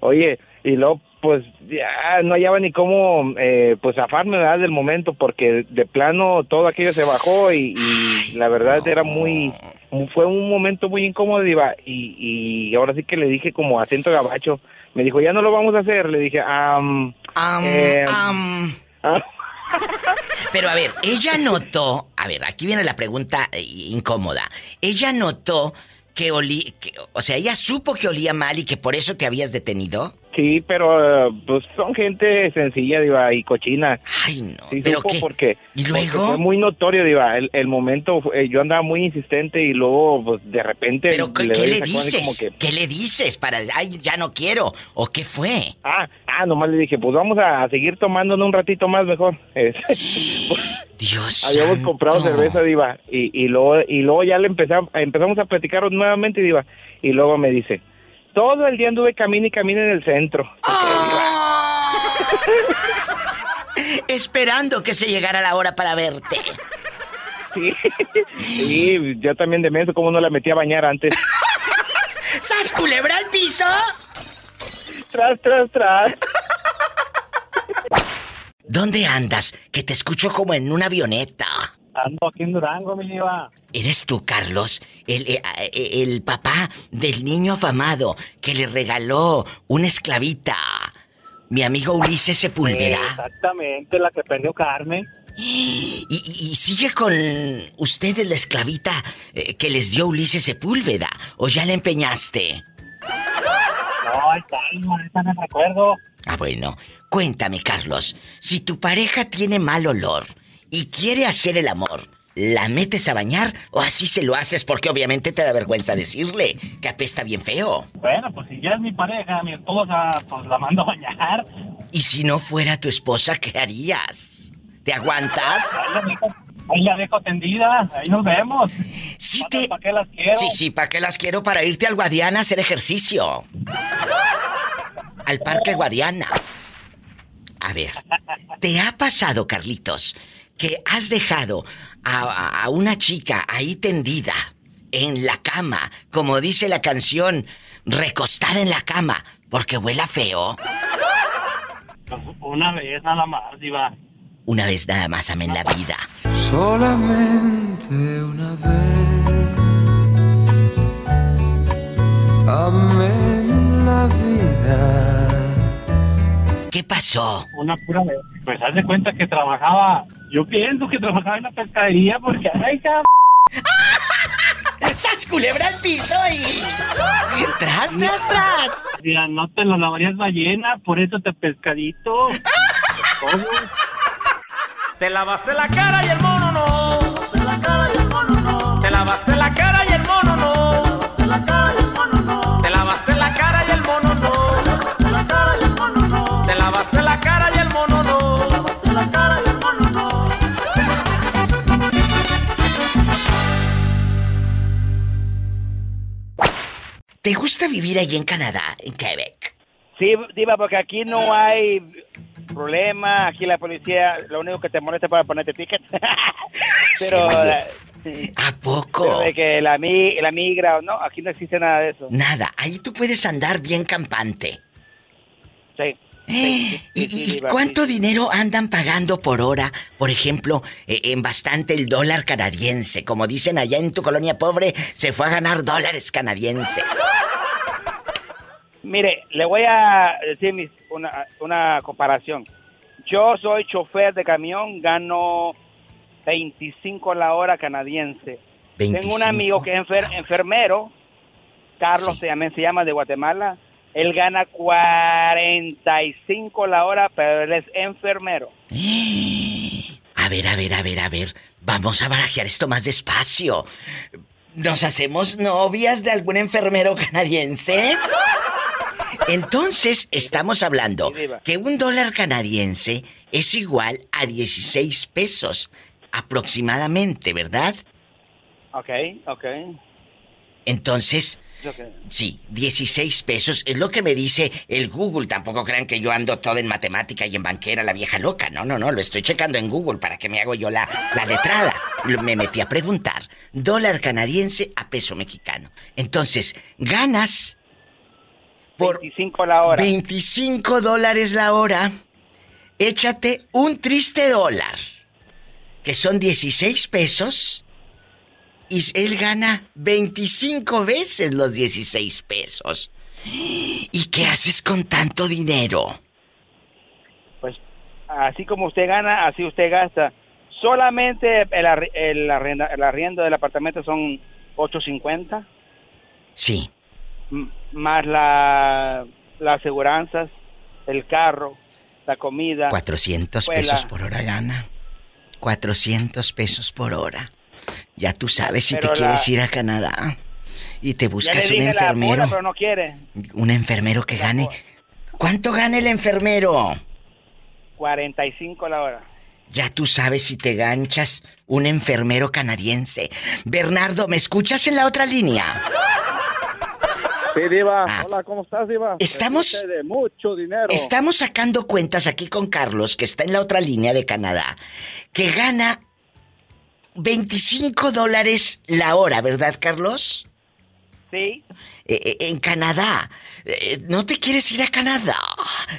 Oye, y luego, pues, ya no hallaba ni cómo, eh, pues, zafarme, ¿verdad? Del momento, porque de plano todo aquello se bajó y, y la verdad era muy, fue un momento muy incómodo, Diva, y, y ahora sí que le dije como acento gabacho, me dijo, ya no lo vamos a hacer, le dije, am, Am, eh, am. ah, Pero a ver, ella notó, a ver, aquí viene la pregunta eh, incómoda. Ella notó que olía, o sea, ella supo que olía mal y que por eso te habías detenido. Sí, pero eh, pues son gente sencilla, Diva, y cochina. Ay, no. Sí, ¿pero qué? porque, ¿Y porque luego? fue muy notorio, Diva. El, el momento, eh, yo andaba muy insistente y luego, pues, de repente... ¿Pero qué, le qué dices? que- ¿Qué le dices para, ay, ya no quiero? ¿O qué fue? Ah, ah, nomás le dije, pues vamos a seguir tomándonos un ratito más mejor. Dios Habíamos comprado cerveza, Diva, y, y, luego, y luego ya le empezamos, empezamos a platicar nuevamente, Diva, y luego me dice, todo el día anduve camino y camino en el centro. Esperando que se llegara la hora para verte. Sí, sí, yo también de menso, ¿cómo no la metí a bañar antes? ¡Sas culebra al piso! Tras, tras, tras. ¿Dónde andas? Que te escucho como en una avioneta. Ando aquí en Durango, mi diva. ¿Eres tú, Carlos? El, eh, eh, el papá del niño afamado que le regaló una esclavita. Mi amigo Ulises Sepúlveda. Exactamente, la que perdió Carmen. Y, y- y sigue con ustedes la esclavita eh, que les dio Ulises Sepúlveda. ¿O ya la empeñaste? No, ahí está, ahorita me recuerdo. Ah, bueno. Cuéntame, Carlos. Si tu pareja tiene mal olor y quiere hacer el amor, ¿la metes a bañar o así se lo haces porque obviamente te da vergüenza decirle que apesta bien feo? Bueno, pues si ya es mi pareja, mi esposa, pues la mando a bañar. Y si no fuera tu esposa, ¿qué harías? ¿Te aguantas? Ahí la dejo, tendida, ahí nos vemos. Sí te... ¿Para qué las quiero? Sí, sí, ¿para qué las quiero? Para irte al Guadiana a hacer ejercicio. Al Parque Guadiana. A ver, ¿te ha pasado, Carlitos, que has dejado a, una chica ahí tendida en la cama, como dice la canción, recostada en la cama, porque huela feo? Una vez nada más, diva. Una vez nada más amé en la vida. Solamente una vez amé en la vida. ¿Qué pasó? Una pura vez. Pues haz de cuenta que trabajaba, yo pienso que trabajaba en la pescadería porque, ay, cabrón. ¡Sas culebra al piso y... ¡Tras, tras, tras! Mira, no te lo lavarías ballena, por eso te pescadito. ¿Cómo? Te lavaste la cara y el ¿Te gusta vivir allí en Canadá, en Quebec? Sí, Diva, porque aquí no hay problema. Aquí la policía lo único que te molesta es para ponerte ticket. pero. ¿A poco? de que la, la migra o no, aquí no existe nada de eso. Nada, ahí tú puedes andar bien campante. Sí. ¿Y, y cuánto dinero andan pagando por hora? Por ejemplo, eh, en bastante el dólar canadiense. Como dicen allá en tu colonia pobre, se fue a ganar dólares canadienses. Mire, le voy a decir mis- una, una comparación. Yo soy chofer de camión, gano 25 la hora canadiense. Tengo 25. un amigo que es enfer- enfermero, Carlos se, llama, se llama de Guatemala. Él gana 45 la hora, pero él es enfermero. A ver, a ver, a ver, a ver. Vamos a barajear esto más despacio. ¿Nos hacemos novias de algún enfermero canadiense? Entonces, estamos hablando que un dólar canadiense es igual a 16 pesos aproximadamente, ¿verdad? Ok, ok. Entonces, sí, 16 pesos es lo que me dice el Google. Tampoco crean que yo ando todo en matemática y en banquera, la vieja loca. No, no, no, lo estoy checando en Google para que me hago yo la, la letrada. Me metí a preguntar. Dólar canadiense a peso mexicano. Entonces, ganas por 25 la hora. 25 dólares la hora. Échate un triste dólar, que son 16 pesos, y él gana 25 veces los 16 pesos. ¿Y qué haces con tanto dinero? Pues así como usted gana, así usted gasta. Solamente el, el arriendo del apartamento son 8.50. Sí. M- Más la, las aseguranzas, el carro, la comida. 400 escuela. pesos por hora gana. 400 pesos por hora. Ya tú sabes si Pero te la- quieres ir a Canadá y te buscas un enfermero. pero no quiere. Un enfermero que gane. ¿Cuánto gana el enfermero? 45 la hora. Ya tú sabes si te ganchas un enfermero canadiense. Bernardo, ¿me escuchas en la otra línea? Sí, Diva. Ah. Hola, ¿cómo estás, Diva? Estamos- Escuché de mucho dinero. Estamos sacando cuentas aquí con Carlos, que está en la otra línea de Canadá, que gana 25 dólares la hora, ¿verdad, Carlos? Sí. Eh, eh, en Canadá. Eh, ¿No te quieres ir a Canadá?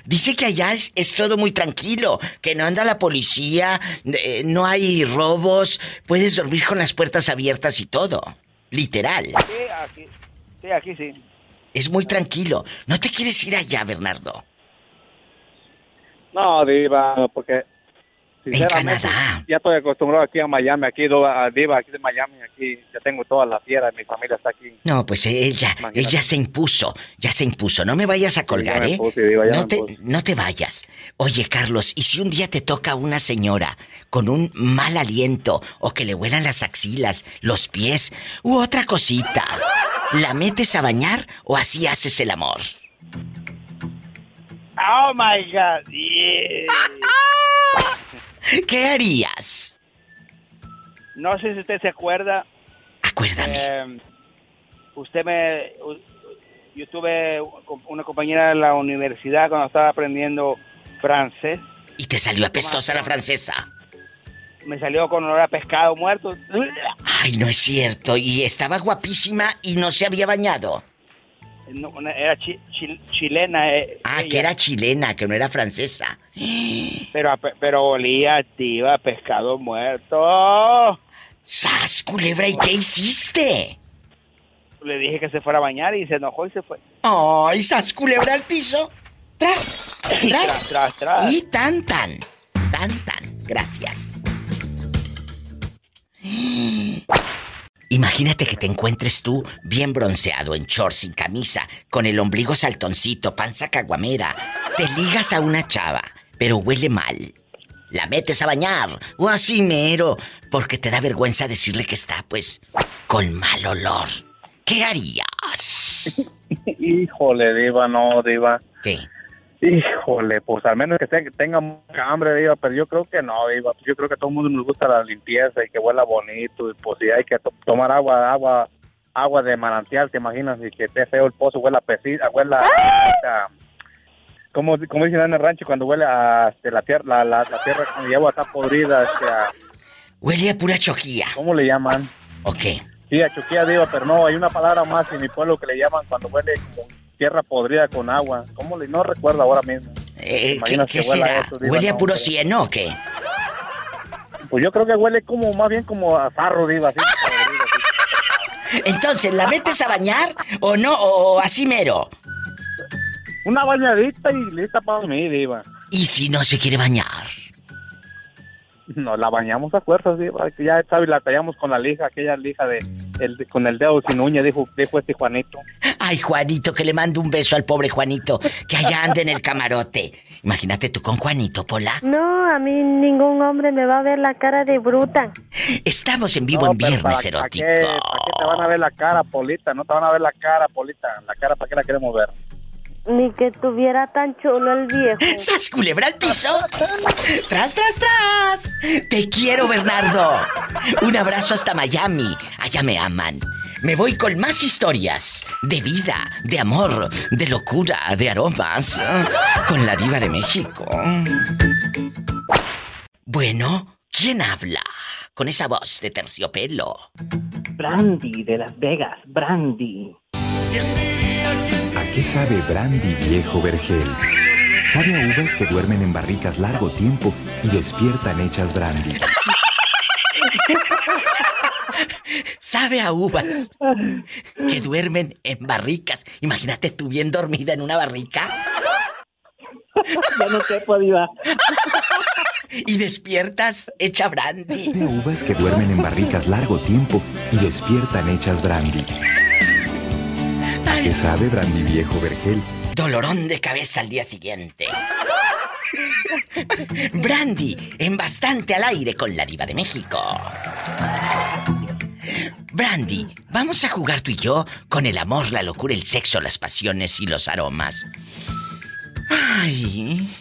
Dice que allá es, es todo muy tranquilo, que no anda la policía, eh, no hay robos, puedes dormir con las puertas abiertas y todo. Literal. Sí, aquí, sí, aquí sí. Es muy tranquilo. ¿No te quieres ir allá, Bernardo? No, Diva, porque sinceramente ya estoy acostumbrado aquí a Miami, aquí a Diva, aquí de Miami, aquí ya tengo toda la fiera, mi familia está aquí. No, pues ella, ella se impuso, ya se impuso. No me vayas a colgar, me ¿eh? puse, diva, ya no, me te, puse. no te vayas. Oye, Carlos, ¿y si un día te toca una señora con un mal aliento o que le huelan las axilas, los pies u otra cosita? ¿La metes a bañar o así haces el amor? Oh my God. yeah. ¿Qué harías? No sé si usted se acuerda. Acuérdame. Eh, usted me. Yo tuve una compañera de la universidad cuando estaba aprendiendo francés. Y te salió apestosa la francesa. Me salió con olor a pescado muerto. Ay, no es cierto. Y estaba guapísima y no se había bañado. No, era chi- chi- chilena. eh, Ah, ella. que era chilena, que no era francesa. Pero, pero olía activa a pescado muerto. ¡Sas, culebra! ¿Y qué hiciste? Le dije que se fuera a bañar y se enojó y se fue. ¡Ay, sas, culebra al piso! ¡Tras! ¡Tras! Tras, tras, tras. Y tan, tan. Tan, tan. Gracias. Imagínate que te encuentres tú bien bronceado, en shorts, sin camisa, con el ombligo saltoncito, panza caguamera. Te ligas a una chava, pero huele mal. La metes a bañar, o así mero, porque te da vergüenza decirle que está, pues, con mal olor. ¿Qué harías? Híjole, Diva, no, Diva. ¿Qué? Híjole, pues al menos que te- tenga mucha hambre, Diva, pero yo creo que no, Diva. Yo creo que a todo el mundo nos gusta la limpieza y que huela bonito, y pues si hay que to- tomar agua, agua, agua de manantial, te imaginas, y que esté feo el pozo, huela a pesita, huela a... Como, como dicen en el rancho, cuando huele a este, la tierra, la, la, la tierra con agua está podrida, este, a- Huele a pura choquía. ¿cómo le llaman? Ok. Sí, a choquía, Diva, pero no, hay una palabra más en mi pueblo que le llaman cuando huele como tierra podrida con agua. ¿Cómo le, no recuerdo ahora mismo. Eh, ¿Qué, será? eso, ¿Huele a puro cieno o qué? Pues yo creo que huele como, más bien como a zarro, Diva, así. Entonces, ¿la metes a bañar o no? ¿O así mero? Una bañadita y lista para mí, Diva. ¿Y si no se quiere bañar? Nos la bañamos a fuerzas, Diva. que Ya sabes, la tallamos con la lija, aquella lija de, el, con el dedo sin uña, dijo, dijo este Juanito. Ay, Juanito, que le mando un beso al pobre Juanito, que allá anda en el camarote. Imagínate tú con Juanito, Pola. No, a mí ningún hombre me va a ver la cara de bruta. Estamos en vivo No, en Viernes ¿para- ¿Para Erótico. qué, ¿Para qué te van a ver la cara, Polita? No te van a ver la cara, Polita. La cara, ¿para qué la queremos ver? Ni que tuviera tan chulo el viejo. ¡Sas, culebra al piso! ¡Tras, tras, tras! Te quiero, Bernardo. Un abrazo hasta Miami. Allá me aman. Me voy con más historias de vida, de amor, de locura, de aromas. Con la diva de México. Bueno, ¿quién habla? Con esa voz de terciopelo. Brandy de Las Vegas, Brandy. ¿A qué sabe Brandy viejo vergel? Sabe a uvas que duermen en barricas largo tiempo y despiertan hechas brandy. Sabe a uvas que duermen en barricas. Imagínate tú bien dormida en una barrica. Ya no sé, Diva. Y despiertas hecha brandy. Sabe a uvas que duermen en barricas largo tiempo y despiertan hechas brandy. ¿A qué sabe Brandy viejo vergel? Dolorón de cabeza al día siguiente. Brandy, en bastante al aire con la diva de México. Brandy, vamos a jugar tú y yo con el amor, la locura, el sexo, las pasiones y los aromas. Ay,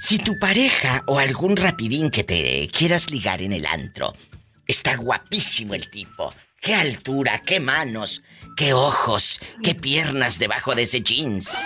si tu pareja o algún rapidín que te quieras ligar en el antro, está guapísimo el tipo. Qué altura, qué manos, qué ojos, qué piernas debajo de ese jeans.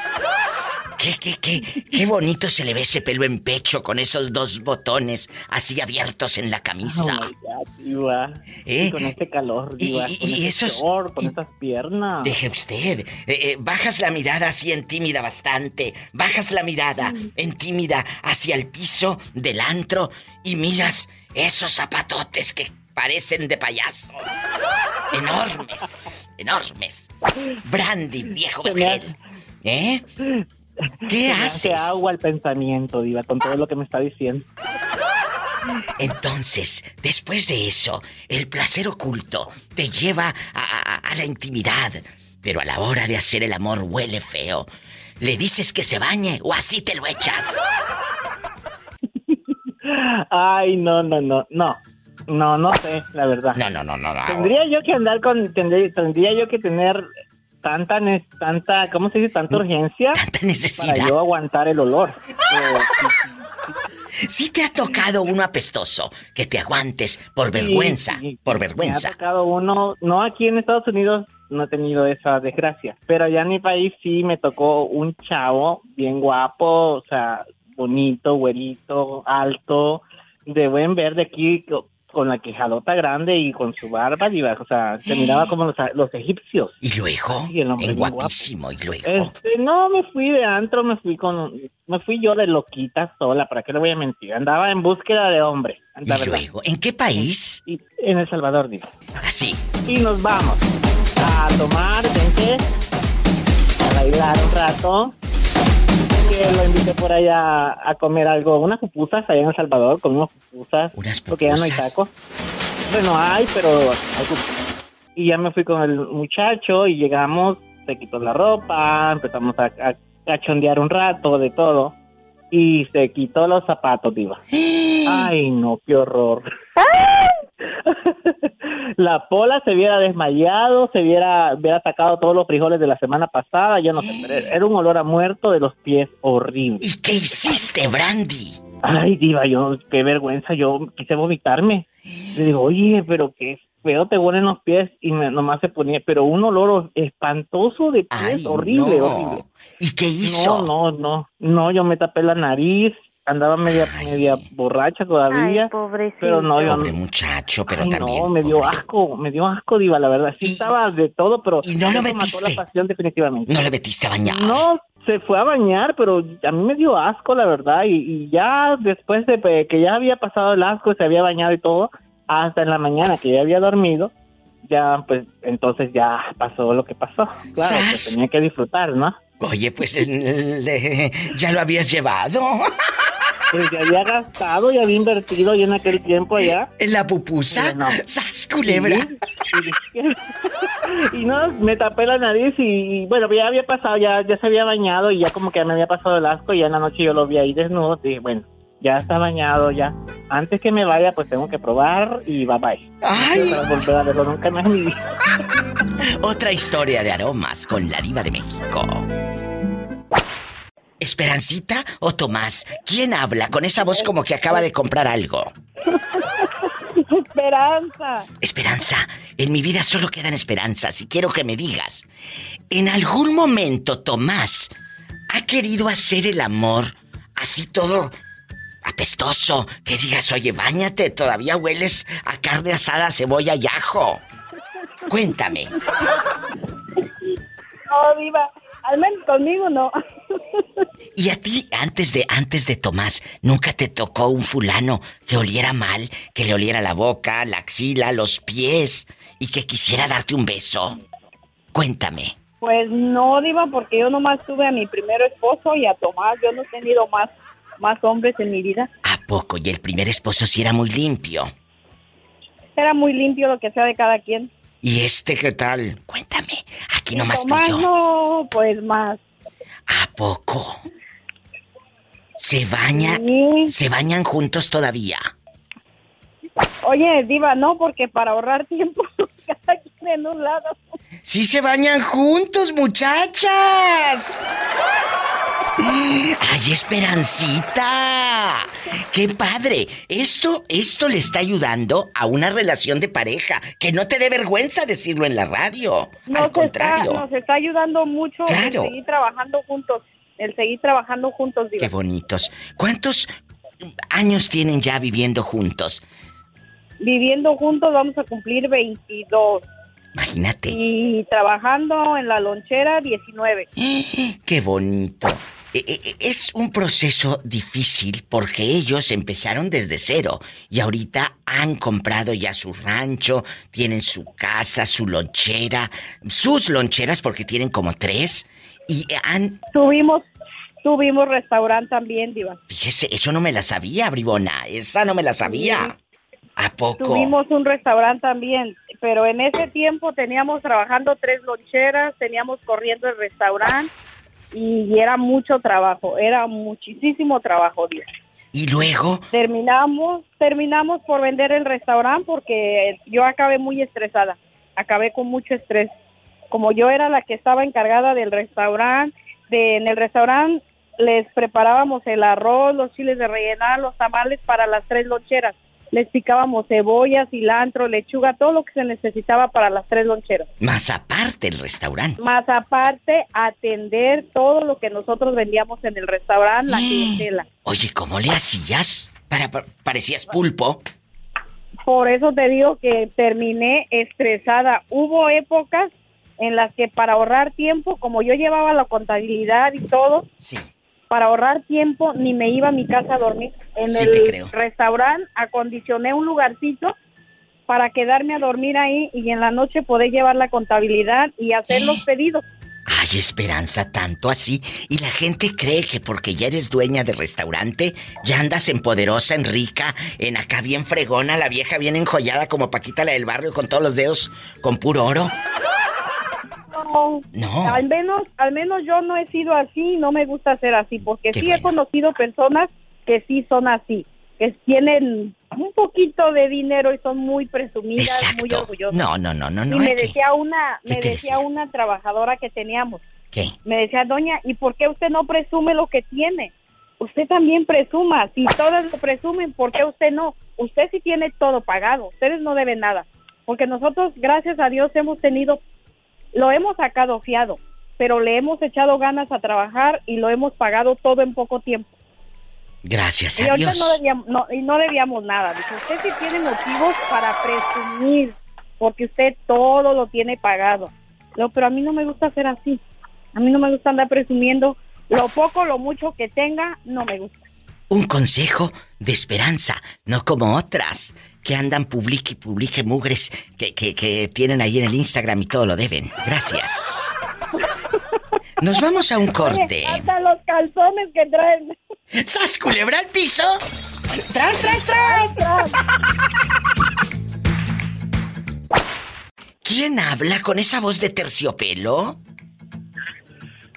Qué, qué, qué, qué bonito se le ve ese pelo en pecho con esos dos botones así abiertos en la camisa. Oh, my God, Diva. ¿Eh? Y con este calor, Diva. y- con y este esos- short, con estas piernas. Deje usted. Eh, eh, bajas la mirada así en tímida bastante. Bajas la mirada en tímida hacia el piso del antro y miras esos zapatotes que parecen de payaso. Enormes, enormes. Brandy, viejo vergel. ¿Eh? ¿Qué Se me hace haces? agua el pensamiento, Diva, con todo lo que me está diciendo. Entonces, después de eso, el placer oculto te lleva a, a- a la intimidad, pero a la hora de hacer el amor huele feo. ¿Le dices que se bañe o así te lo echas? Ay, no, no, no, no. No, no sé, la verdad. No, no, no, no, no. Tendría yo que andar con. Tendría, tendría yo que tener tanta, tanta, ¿cómo se dice? Tanta urgencia. Tanta necesidad. Para yo aguantar el olor. Si te ha tocado uno apestoso, que te aguantes por vergüenza, Sí, sí, por Me vergüenza. ha tocado uno, no aquí en Estados Unidos no he tenido esa desgracia, pero allá en mi país sí me tocó un chavo bien guapo, o sea, bonito, güerito, alto, de buen verde aquí co- con la quejadota grande y con su barba, diva, o sea, se miraba como los, los egipcios. Y luego, Sí, el hombre guapo. guapísimo, y luego. Este, no, me fui de antro, me fui con, me fui yo de loquita sola, ¿para qué le voy a mentir? Andaba en búsqueda de hombre. ¿Y verdad. luego? ¿En qué país? Y- en El Salvador, digo. Así. Y nos vamos a tomar, vente, a bailar un rato. Que lo invité por allá a comer algo, unas pupusas allá en El Salvador, con unas pupusas. Unas Porque ya no hay pupusas. tacos. Bueno, hay, pero hay pupusas. Y ya me fui con el muchacho y llegamos, se quitó la ropa, empezamos a, a cachondear un rato de todo. Y se quitó los zapatos, diva. Ay, no, qué horror. La pola se hubiera desmayado, se hubiera, hubiera sacado todos los frijoles de la semana pasada, yo no sé, pero era un olor a muerto de los pies horrible. ¿Y qué hiciste, Brandy? Ay, diva, yo, qué vergüenza, yo quise vomitarme. Le digo, oye, pero qué feo te huelen los pies y me, nomás se ponía, pero un olor espantoso de pies, Ay, horrible, no. horrible. ¿Y qué hizo? No, no, no, no, yo me tapé la nariz, andaba media, media borracha todavía. Ay, pobrecito. Pero no, yo Pobre muchacho, pero Ay, también. no, me dio asco, me dio asco, Diva, la verdad. Sí estaba de todo, pero... ¿Y no lo eso mató metiste? la pasión definitivamente. No le metiste a bañar. No, se fue a bañar, pero a mí me dio asco, la verdad. Y, y ya después de que ya había pasado el asco, se había bañado y todo, hasta en la mañana que ya había dormido, ya, pues, entonces ya pasó lo que pasó. Claro, pues tenía que disfrutar, ¿no? Oye, pues el- el- ya lo habías llevado. Pues ya había gastado y había invertido yo en aquel tiempo allá. ¿En la pupusa? No. ¡Sas, culebra! y no, me tapé la nariz y, y, bueno, ya había pasado, ya, ya se había bañado y ya como que me había pasado el asco y ya en la noche yo lo vi ahí desnudo y dije, bueno, ya está bañado ya. Antes que me vaya, pues tengo que probar y bye bye. Ay. No volver a verlo nunca más en mi vida. Otra historia de aromas con la diva de México. ¿Esperancita o Tomás? ¿Quién habla con esa voz como que acaba de comprar algo? Esperanza. Esperanza, en mi vida solo quedan esperanzas y quiero que me digas, ¿en algún momento Tomás ha querido hacer el amor así todo apestoso? Que digas, oye, bañate, todavía hueles a carne asada, cebolla y ajo. Cuéntame. No, Diva. Al menos conmigo no. ¿Y a ti, antes de, antes de Tomás, nunca te tocó un fulano que oliera mal, que le oliera la boca, la axila, los pies y que quisiera darte un beso? Cuéntame. Pues no, Diva, porque yo nomás tuve a mi primer esposo y a Tomás. Yo no he tenido más, más hombres en mi vida. ¿A poco? Y el primer esposo sí era muy limpio. Era muy limpio lo que sea de cada quien. ¿Y este qué tal? Cuéntame. Aquí nomás tú y Tomás yo. no, pues más. ¿A poco? ¿Se baña? ¿Se bañan juntos todavía? Oye, Diva, no, porque para ahorrar tiempo, cada quien en un lado. ¡Sí se bañan juntos, muchachas! ¡Ay, Esperancita! ¡Qué padre! Esto, esto le está ayudando a una relación de pareja. Que no te dé vergüenza decirlo en la radio. Nos Al contrario. Está, nos está ayudando mucho Claro. el seguir trabajando juntos. El seguir trabajando juntos, Diva. Qué bonitos. ¿Cuántos años tienen ya viviendo juntos? viviendo juntos vamos a cumplir 22. Imagínate. Y trabajando en la lonchera 19. Qué bonito. E- e- e- Es un proceso difícil porque ellos empezaron desde cero y ahorita han comprado ya su rancho, tienen su casa, su lonchera, sus loncheras porque tienen como tres y han... Tuvimos, tuvimos restaurante también, Diva. Fíjese, eso no me la sabía, Bribona, esa no me la sabía. ¿A poco? Tuvimos un restaurante también, pero en ese tiempo teníamos trabajando tres loncheras, teníamos corriendo el restaurante y era mucho trabajo, era muchísimo trabajo, Dios. Y luego, Terminamos, terminamos por vender el restaurante porque yo acabé muy estresada, acabé con mucho estrés. Como yo era la que estaba encargada del restaurante, de, en el restaurante les preparábamos el arroz, los chiles de rellenar, los tamales para las tres loncheras. Les picábamos cebolla, cilantro, lechuga, todo lo que se necesitaba para las tres loncheras. más aparte el restaurante. Más aparte, atender todo lo que nosotros vendíamos en el restaurante, la clientela. Oye, ¿cómo le hacías? Para, pa- parecías pulpo. Por eso te digo que terminé estresada. Hubo épocas en las que para ahorrar tiempo, como yo llevaba la contabilidad y todo, para ahorrar tiempo ni me iba a mi casa a dormir. En Sí, el restaurante acondicioné un lugarcito para quedarme a dormir ahí y en la noche poder llevar la contabilidad y hacer los pedidos. Ay, Esperanza, tanto así. Y la gente cree que porque ya eres dueña de restaurante, ya andas en poderosa, en rica, en acá bien fregona, la vieja bien enjollada como Paquita la del barrio con todos los dedos con puro oro. No, No. Al menos, al menos yo no he sido así, no me gusta ser así, porque Qué sí he conocido personas que sí son así, que tienen un poquito de dinero y son muy presumidas, muy orgullosas. No, no, no, no, no. y me que- decía una, ¿Qué me te decía una trabajadora que teníamos, ¿Qué? me decía, doña, ¿y por qué usted no presume lo que tiene? Usted también presuma, si todas lo presumen, ¿por qué usted no? Usted sí tiene todo pagado, ustedes no deben nada, porque nosotros, gracias a Dios, hemos tenido, lo hemos sacado fiado, pero le hemos echado ganas a trabajar y lo hemos pagado todo en poco tiempo. Gracias a Dios. no debíamos, no, y no debíamos nada. Dice, usted sí tiene motivos para presumir, porque usted todo lo tiene pagado. No, pero a mí no me gusta ser así. A mí no me gusta andar presumiendo lo poco, lo mucho que tenga, no me gusta. Un consejo de esperanza, no como otras que andan publique y publique mugres que, que, que tienen ahí en el Instagram y todo lo deben. Gracias. Nos vamos a un corte. Hasta los calzones que traen. ¡Sas, culebra al piso! ¡Tras, tras, tras! ¿Quién habla con esa voz de terciopelo?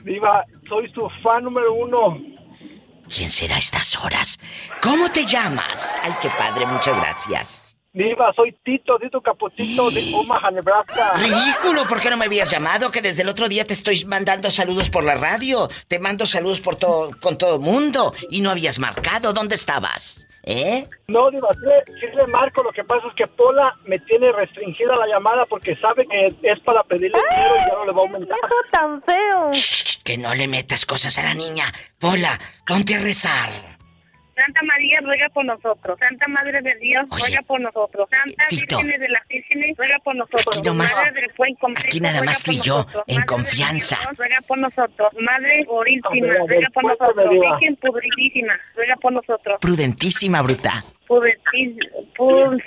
Diva, soy su fan número uno. ¿Quién será a estas horas? ¿Cómo te llamas? Ay, qué padre, muchas gracias. Diva, soy Tito, Tito Capotito de Omaha, Nebraska. Ridículo, ¿por qué no me habías llamado? Que desde el otro día te estoy mandando saludos por la radio. Te mando saludos por todo, con todo mundo. Y no habías marcado. ¿Dónde estabas? ¿Eh? No, Diva, sí, le- sí le marco. Lo que pasa es que Pola me tiene restringida la llamada porque sabe que es para pedirle dinero y ya no le va a aumentar. tan feo! Que no le metas cosas a la niña. Pola, ponte a rezar. Santa María ruega por nosotros. Santa Madre de Dios ruega por nosotros. Santa Tito. Virgen de las Vírgenes ruega por nosotros. Aquí nomás- Madre del aquí nada ruega más tú y yo, nosotros. en Madre confianza. Dios, ruega por nosotros. Madre purísima, A a ruega por nosotros. Virgen pudridísima, ruega por nosotros. Prudentísima, bruta. Pudritis- pur-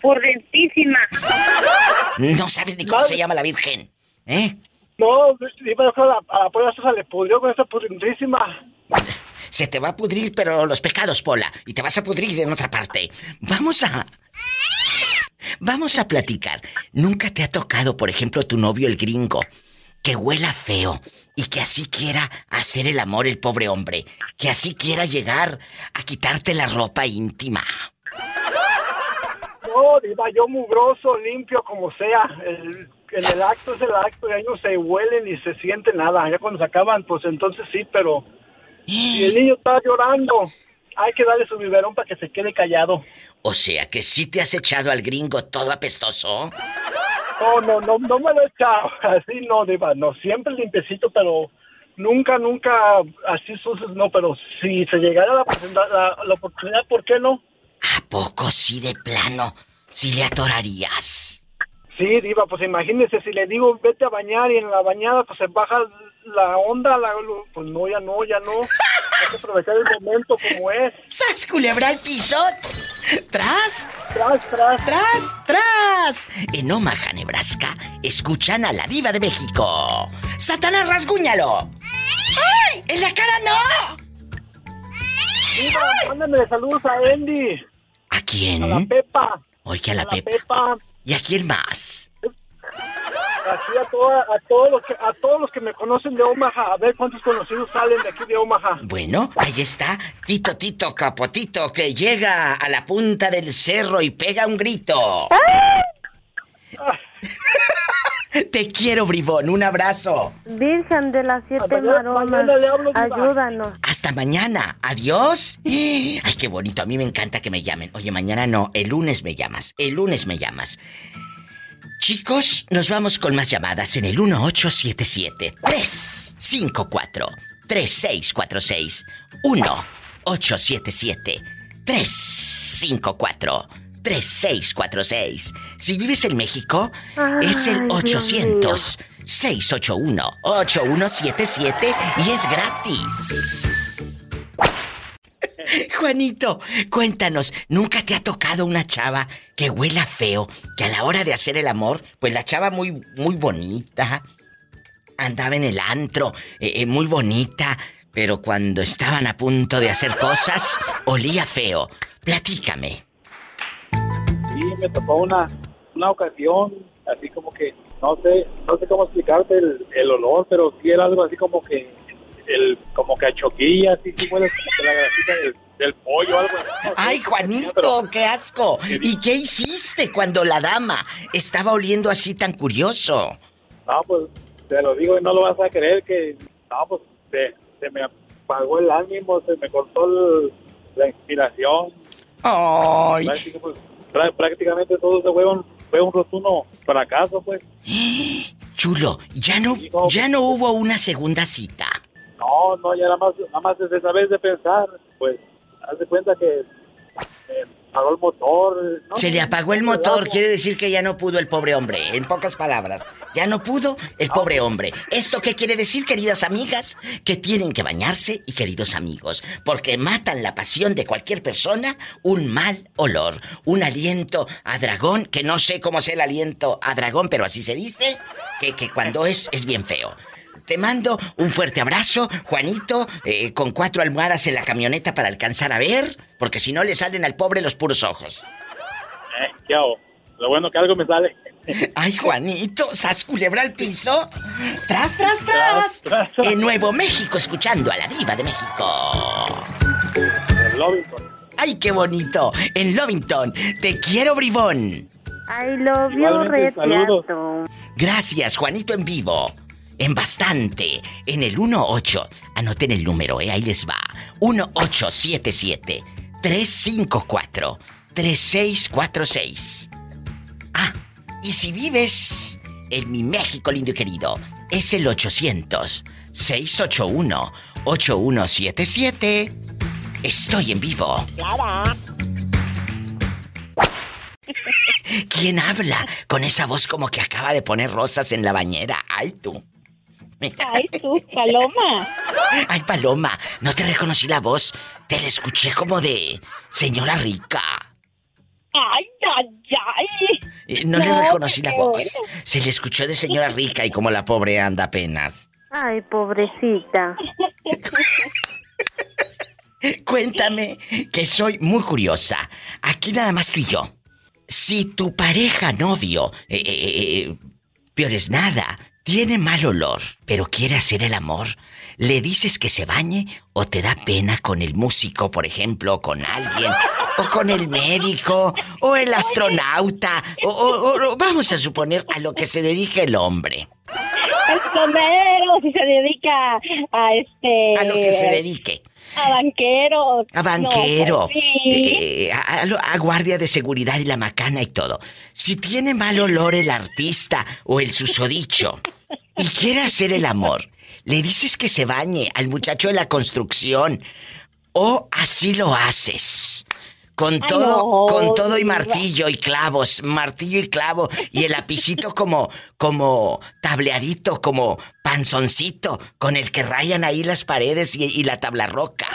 Prudentísima. No sabes ni cómo se llama la Virgen. ¿Eh? No, que a la, a la Pola se le pudrió con esa pudritísima. Se te va a pudrir, pero los pecados, Pola. Y te vas a pudrir en otra parte. Vamos a. Vamos a platicar. ¿Nunca te ha tocado, por ejemplo, tu novio el gringo, que huela feo y que así quiera hacer el amor el pobre hombre? Que así quiera llegar a quitarte la ropa íntima. No, Diva, yo mugroso, limpio, como sea. El, el acto es el acto y ahí no se huele ni se siente nada. Ya cuando se acaban, pues entonces sí, pero si el niño está llorando, hay que darle su biberón para que se quede callado. O sea que sí te has echado al gringo todo apestoso. No, no, no, no me lo he echado. Así no, Diva, no, siempre limpiecito, pero nunca, nunca así sucios, no, pero si se llegara la, la, la oportunidad, ¿por qué no? poco sí de plano? Si le atorarías. Sí, Diva, pues imagínese, si le digo vete a bañar y en la bañada pues se baja la onda, la, pues no, ya no, ya no. Hay que aprovechar el momento como es. ¡Sas, culebra al piso! ¡Tras! ¡Tras, tras! ¡Tras, tras! En Omaha, Nebraska, escuchan a la diva de México. ¡Satanás, rasguñalo! ¡Ay! ¡En la cara no! Diva, mándame saludos a Andy. ¿A quién? A la Pepa. Oye, a la, a la Pepa. Pepa. ¿Y a quién más? Así a, toda- a, todos los que, a todos los que me conocen de Omaha, a ver cuántos conocidos salen de aquí de Omaha. Bueno, ahí está Tito Tito Capotito que llega a la punta del cerro y pega un grito. Te quiero, bribón. Un abrazo. Virgen de las siete mañana- maromas, mañana hablo, ayúdanos. Hasta mañana. Adiós. Ay, qué bonito. A mí me encanta que me llamen. Oye, mañana no. El lunes me llamas. El lunes me llamas. Chicos, nos vamos con más llamadas en el 1877-354-3646. 1-877-354-3646. Si vives en México, es el Ay, Dios mío. 800-681-8177 y es gratis. Juanito, cuéntanos, ¿nunca te ha tocado una chava que huela feo? Que a la hora de hacer el amor, pues la chava muy, muy bonita, andaba en el antro, eh, eh, muy bonita, pero cuando estaban a punto de hacer cosas, olía feo. Platícame. Sí, me tocó una, una ocasión, así como que, no sé, no sé cómo explicarte el, el olor, pero sí era algo así como que, el, como que a choquilla, así, sí huele como que la grasita del, del pollo, algo así. Ay, Juanito, qué asco. ¿Y qué hiciste cuando la dama estaba oliendo así tan curioso? No, pues, te lo digo y no lo vas a creer que, no, pues, se, se me apagó el ánimo, se me cortó el- la inspiración. Ay. Pues, prácticamente todo se fue un, fue un rotundo fracaso, pues. Chulo, ya no, ya no hubo una segunda cita. No, no, ya nada más, nada más desde esa vez de pensar, pues, haz de cuenta que eh, paró el motor. ¿no? Se le apagó el motor, quiere decir que ya no pudo el pobre hombre. En pocas palabras, ya no pudo el pobre hombre. ¿Esto qué quiere decir, queridas amigas? Que tienen que bañarse y queridos amigos, porque matan la pasión de cualquier persona un mal olor, un aliento a dragón, que no sé cómo es el aliento a dragón, pero así se dice, que, que cuando es, es bien feo. Te mando un fuerte abrazo, Juanito, eh, con cuatro almohadas en la camioneta para alcanzar a ver, porque si no le salen al pobre los puros ojos. Eh, ¿qué hago? Lo bueno que algo me sale. Ay, Juanito, ¿sas culebra al piso? ¡Tras, tras, tras! En Nuevo México, escuchando a la diva de México. En Lovington. ¡Ay, qué bonito! En Lovington. Te quiero, bribón. I love you. Gracias, Juanito en vivo. En bastante. En el 18. Anoten el número, ¿eh? Ahí les va. 1877-354-3646. Ah, y si vives en mi México lindo y querido, es el 800-681-8177. Estoy en vivo. ¿Quién habla con esa voz como que acaba de poner rosas en la bañera? ¡Ay, tú! Ay, tú, Paloma. Ay, Paloma, no te reconocí la voz. Te la escuché como de señora rica. Ay, ay, ay. Eh, No, le No, reconocí la voz. Se le escuchó de señora rica y como la pobre anda apenas. Ay, pobrecita. Cuéntame, que soy muy curiosa. Aquí nada más tú y yo. Si tu pareja, novio, eh, eh, eh, peor es nada, tiene mal olor, pero quiere hacer el amor, ¿le dices que se bañe o te da pena con el músico, por ejemplo, o con alguien, o con el médico, o el astronauta, o, o- o- vamos a suponer a lo que se dedica el hombre? El plomero, si se dedica a este. A lo que se dedique. A banquero. A banquero, No, pues sí. eh, a, a lo- a guardia de seguridad y la macana y todo. Si tiene mal olor el artista o el susodicho y quiere hacer el amor, le dices que se bañe al muchacho de la construcción o así lo haces. Con Ay, todo, no, con todo y martillo y clavos, martillo y clavo y el lapicito como, como tableadito, como panzoncito, con el que rayan ahí las paredes y, y la tabla roca.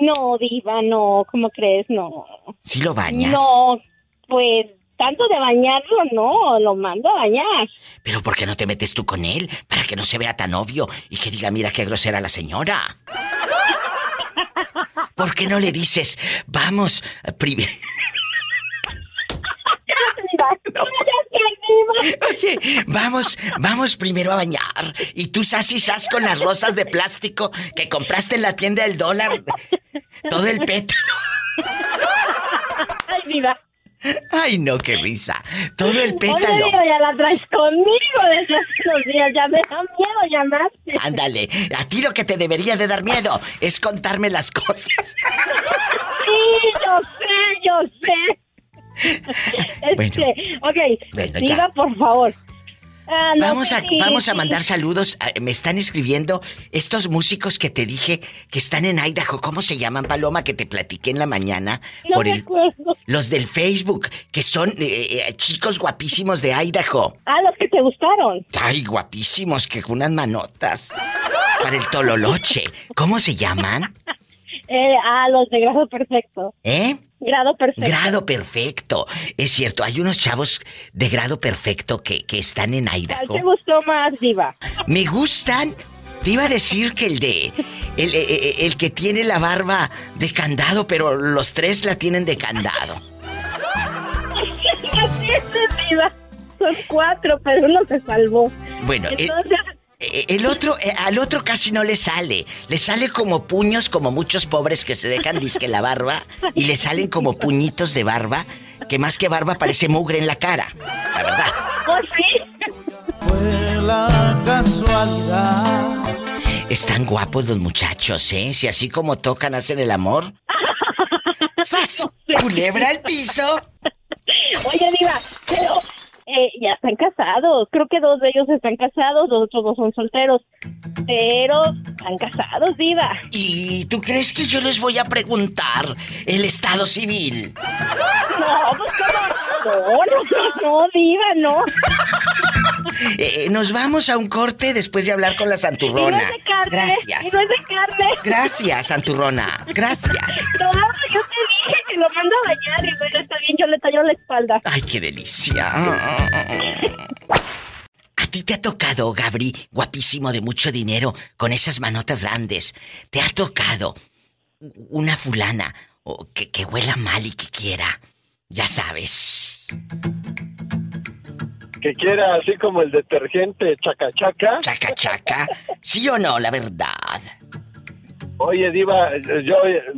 No, diva, no, ¿cómo crees? No. ¿Sí lo bañas? No, pues tanto de bañarlo, no, lo mando a bañar. Pero ¿por qué no te metes tú con él? Para que no se vea tan obvio y que diga, mira qué grosera la señora. ¿Por qué no le dices, vamos, primero... Oye, vamos, vamos primero a bañar. Y tú sas y sas con las rosas de plástico que compraste en la tienda del dólar. Todo el pétalo. Ay, diva. Ay, no, qué risa. Todo el pétalo. ya la traes conmigo desde hace unos días. Ya me da miedo llamaste. Ándale, a ti lo que te debería de dar miedo es contarme las cosas. Sí, yo sé, yo sé. Este, ok, Bueno, ya. diva, por favor. Ah, no Vamos a, vamos a mandar saludos. Ah, Me están escribiendo estos músicos que te dije que están en Idaho. ¿Cómo se llaman, Paloma? Que te platiqué en la mañana. No por me el, acuerdo. los del Facebook, que son eh, eh, chicos guapísimos de Idaho. Ah, los que te gustaron. Ay, guapísimos, que unas manotas. Para el tololoche. ¿Cómo se llaman? Eh, ah, los de grado perfecto. ¿Eh? Grado perfecto. Grado perfecto. Es cierto, hay unos chavos de grado perfecto que, que están en ¿Cuál Idaho. te gustó más, diva? Me gustan. Te iba a decir que el de. El, eh, eh, el que tiene la barba de candado, pero los tres la tienen de candado. Son cuatro, pero uno se salvó. Bueno, Entonces, eh, el otro, eh, al otro casi no le sale. Le sale como puños, como muchos pobres que se dejan disque la barba. Y le salen como puñitos de barba, que más que barba parece mugre en la cara. La verdad. ¿oh, sí? Fue la casualidad. Están guapos los muchachos, ¿eh? Si así como tocan, hacen el amor. ¡Sas! ¡Culebra al piso! Oye, diva, pero eh, ya están casados. Creo que dos de ellos están casados, los otros dos son solteros. Pero están casados, diva. ¿Y tú crees que yo les voy a preguntar el estado civil? No, pues cómo. No, no, no, diva, no. Eh, nos vamos a un corte después de hablar con la Y no santurrona. es de carne. Gracias. Y no es de carne. Gracias, santurrona. Gracias. No, yo te lo mando a bañar y bueno, está bien, yo le tallo la espalda. Ay, qué delicia. A ti te ha tocado, Gabri, guapísimo de mucho dinero, con esas manotas grandes. Te ha tocado una fulana o que, que huela mal y que quiera. Ya sabes. Que quiera así como el detergente chaca chaca. Chaca chaca. ¿Sí o no, la verdad? Oye, Diva, yo,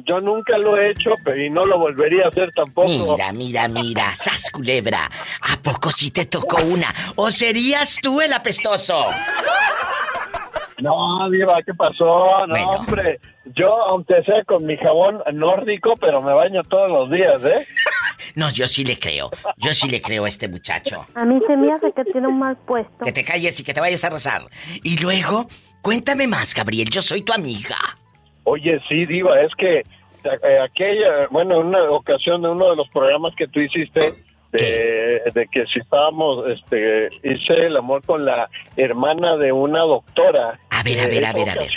yo nunca lo he hecho pero y no lo volvería a hacer tampoco. Mira, mira, mira, sas culebra. ¿A poco sí te tocó una? ¿O serías tú el apestoso? No, Diva, ¿qué pasó? No, Bueno. hombre. Yo, aunque sea con mi jabón nórdico, pero me baño todos los días, ¿eh? No, yo sí le creo. Yo sí le creo a este muchacho. A mí se me hace que tiene un mal puesto. Que te calles y que te vayas a rezar. Y luego, cuéntame más, Gabriel. Yo soy tu amiga. Oye, sí, Diva, es que eh, aquella, bueno, en una ocasión de uno de los programas que tú hiciste, de, de que si estábamos, este, hice el amor con la hermana de una doctora. A ver, a ver, a ver, a ver.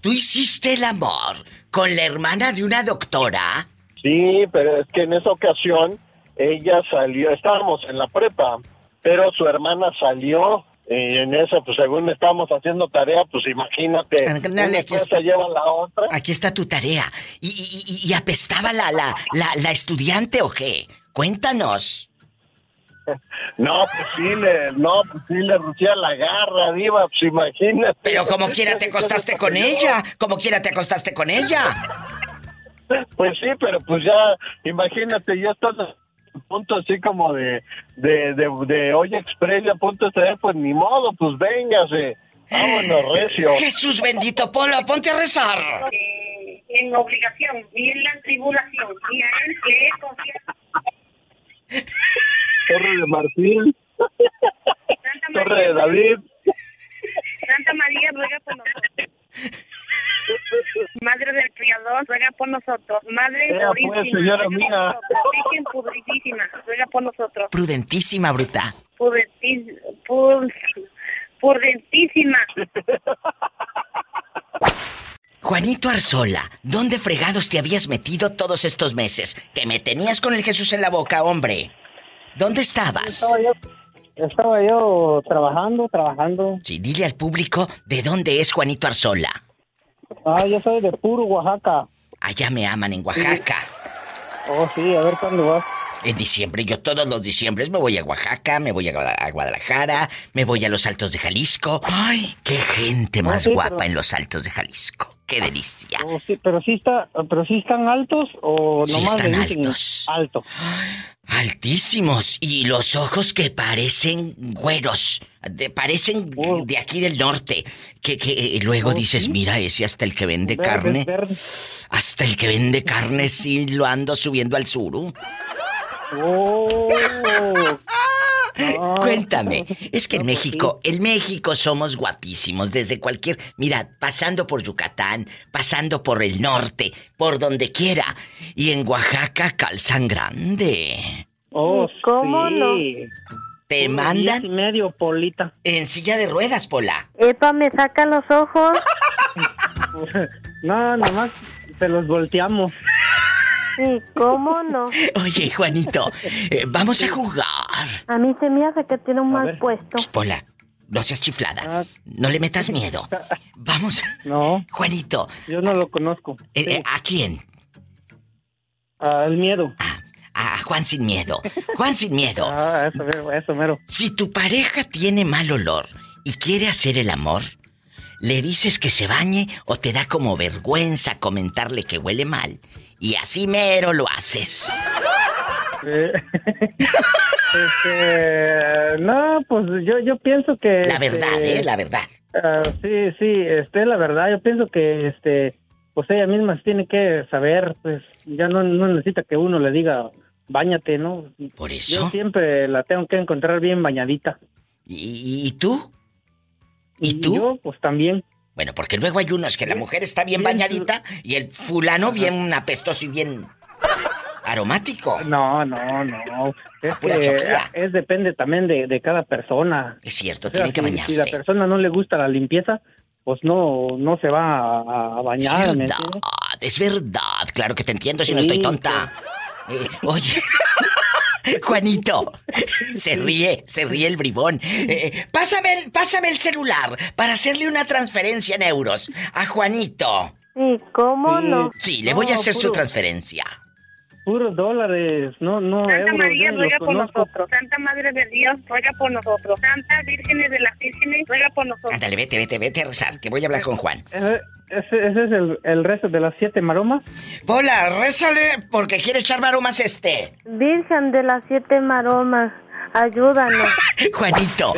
¿Tú hiciste el amor con la hermana de una doctora? Sí, pero es que en esa ocasión ella salió, estábamos en la prepa, pero su hermana salió. Y en eso, pues según estábamos haciendo tarea, pues imagínate, aquí está. lleva a la otra. Aquí está tu tarea. ¿Y, y- y- y apestaba la, la, la, la estudiante o qué? Cuéntanos. No, pues sí le, no, pues sí le rucía la garra, diva, pues imagínate. Pero como quiera te acostaste con ella. Como quiera te acostaste con ella. Pues sí, pero pues ya, imagínate, ya estás punto así como de, de, de, de hoy express, a punto de estar, pues ni modo, pues véngase. Vámonos, recio. Jesús bendito, Polo, ponte a rezar. Eh, en obligación y en la tribulación y a él le he confiado. Torre de Marfil, Santa Torre María, de David. Santa María ruega por nosotros. Madre del Criador, ruega por nosotros. Madre Ea, pues, purísima, señora ruega por mía. nosotros. Virgen pudritísima, ruega por nosotros. Prudentísima, bruta. Prudentísima. Juanito Arzola, ¿dónde fregados te habías metido todos estos meses? Que me tenías con el Jesús en la boca, hombre. ¿Dónde estabas? Estaba yo, estaba yo trabajando, trabajando. Sí, dile al público de dónde es Juanito Arzola. Ah, yo soy de Puro, Oaxaca. Allá me aman en Oaxaca. Oh, sí, a ver cuándo vas. En diciembre, yo todos los diciembres me voy a Oaxaca, me voy a Guada- a Guadalajara, me voy a los Altos de Jalisco. ¡Ay! ¡Qué gente más sí, guapa pero- en los Altos de Jalisco! ¡Qué delicia! Oh, sí, pero sí está, pero sí están altos o Sí nomás le están altos. alto. Altísimos y los ojos que parecen güeros, de- parecen de aquí del norte, que, que eh, luego Oh, dices, ¿sí? mira ese hasta el que vende carne, verdes. hasta el que vende carne sí lo ando subiendo al suru. Oh. No. Cuéntame, es que en México, en México somos guapísimos desde cualquier, mira, pasando por Yucatán, pasando por el norte, por donde quiera, y en Oaxaca calzan grande. Oh, ¿Cómo sí. no? Te Un mandan y medio, Polita. en silla de ruedas, Pola. Epa, me saca los ojos. No, nomás se los volteamos. Sí, ¿cómo no? Oye, Juanito, eh, vamos a jugar. A mí se me hace que tiene un mal ver. puesto. Pola, no seas chiflada. Ah. No le metas miedo. Vamos. No, Juanito, yo no lo conozco. eh, eh, ¿a quién? Ah, el miedo. A Juan sin miedo. Juan sin miedo. Ah, eso, mero, eso mero. Si tu pareja tiene mal olor y quiere hacer el amor, le dices que se bañe o te da como vergüenza comentarle que huele mal. Y así mero lo haces. Eh, este, no, pues yo, yo pienso que... La verdad, este, ¿eh? La verdad. ah, sí, sí, este, la verdad, yo pienso que, este, pues ella misma tiene que saber, pues ya no, no necesita que uno le diga, bañate, ¿no? Por Yo eso. siempre la tengo que encontrar bien bañadita. ¿Y, y tú? ¿Y tú? yo, pues también. Bueno, porque luego hay unos que la mujer está bien bañadita y el fulano bien apestoso y bien aromático. No, no, no. Es Pura que es depende también de, de cada persona. Es cierto, O sea, tienen que bañarse. Si la persona no le gusta la limpieza, pues no, no se va a, a Es bañar. ¿me verdad, es verdad. Claro que te entiendo si no estoy tonta. Eh, oye, Juanito, se ríe, se ríe el bribón. Eh, pásame, el, pásame el celular para hacerle una transferencia en euros a Juanito. Sí, ¿cómo no? Sí, le voy a No, hacer su transferencia. Puros dólares, no, no Santa euros. María, yo ruega por conozco. nosotros. Santa Madre de Dios, ruega por nosotros. Santa Vírgenes de las Vírgenes, ruega por nosotros. Ándale, vete, vete, vete a rezar, que voy a hablar con Juan. Ese, ese- ese es el, el resto de las siete maromas. Pola, rézale porque quiere echar maromas este. Virgen de las siete maromas, ayúdanos. Juanito,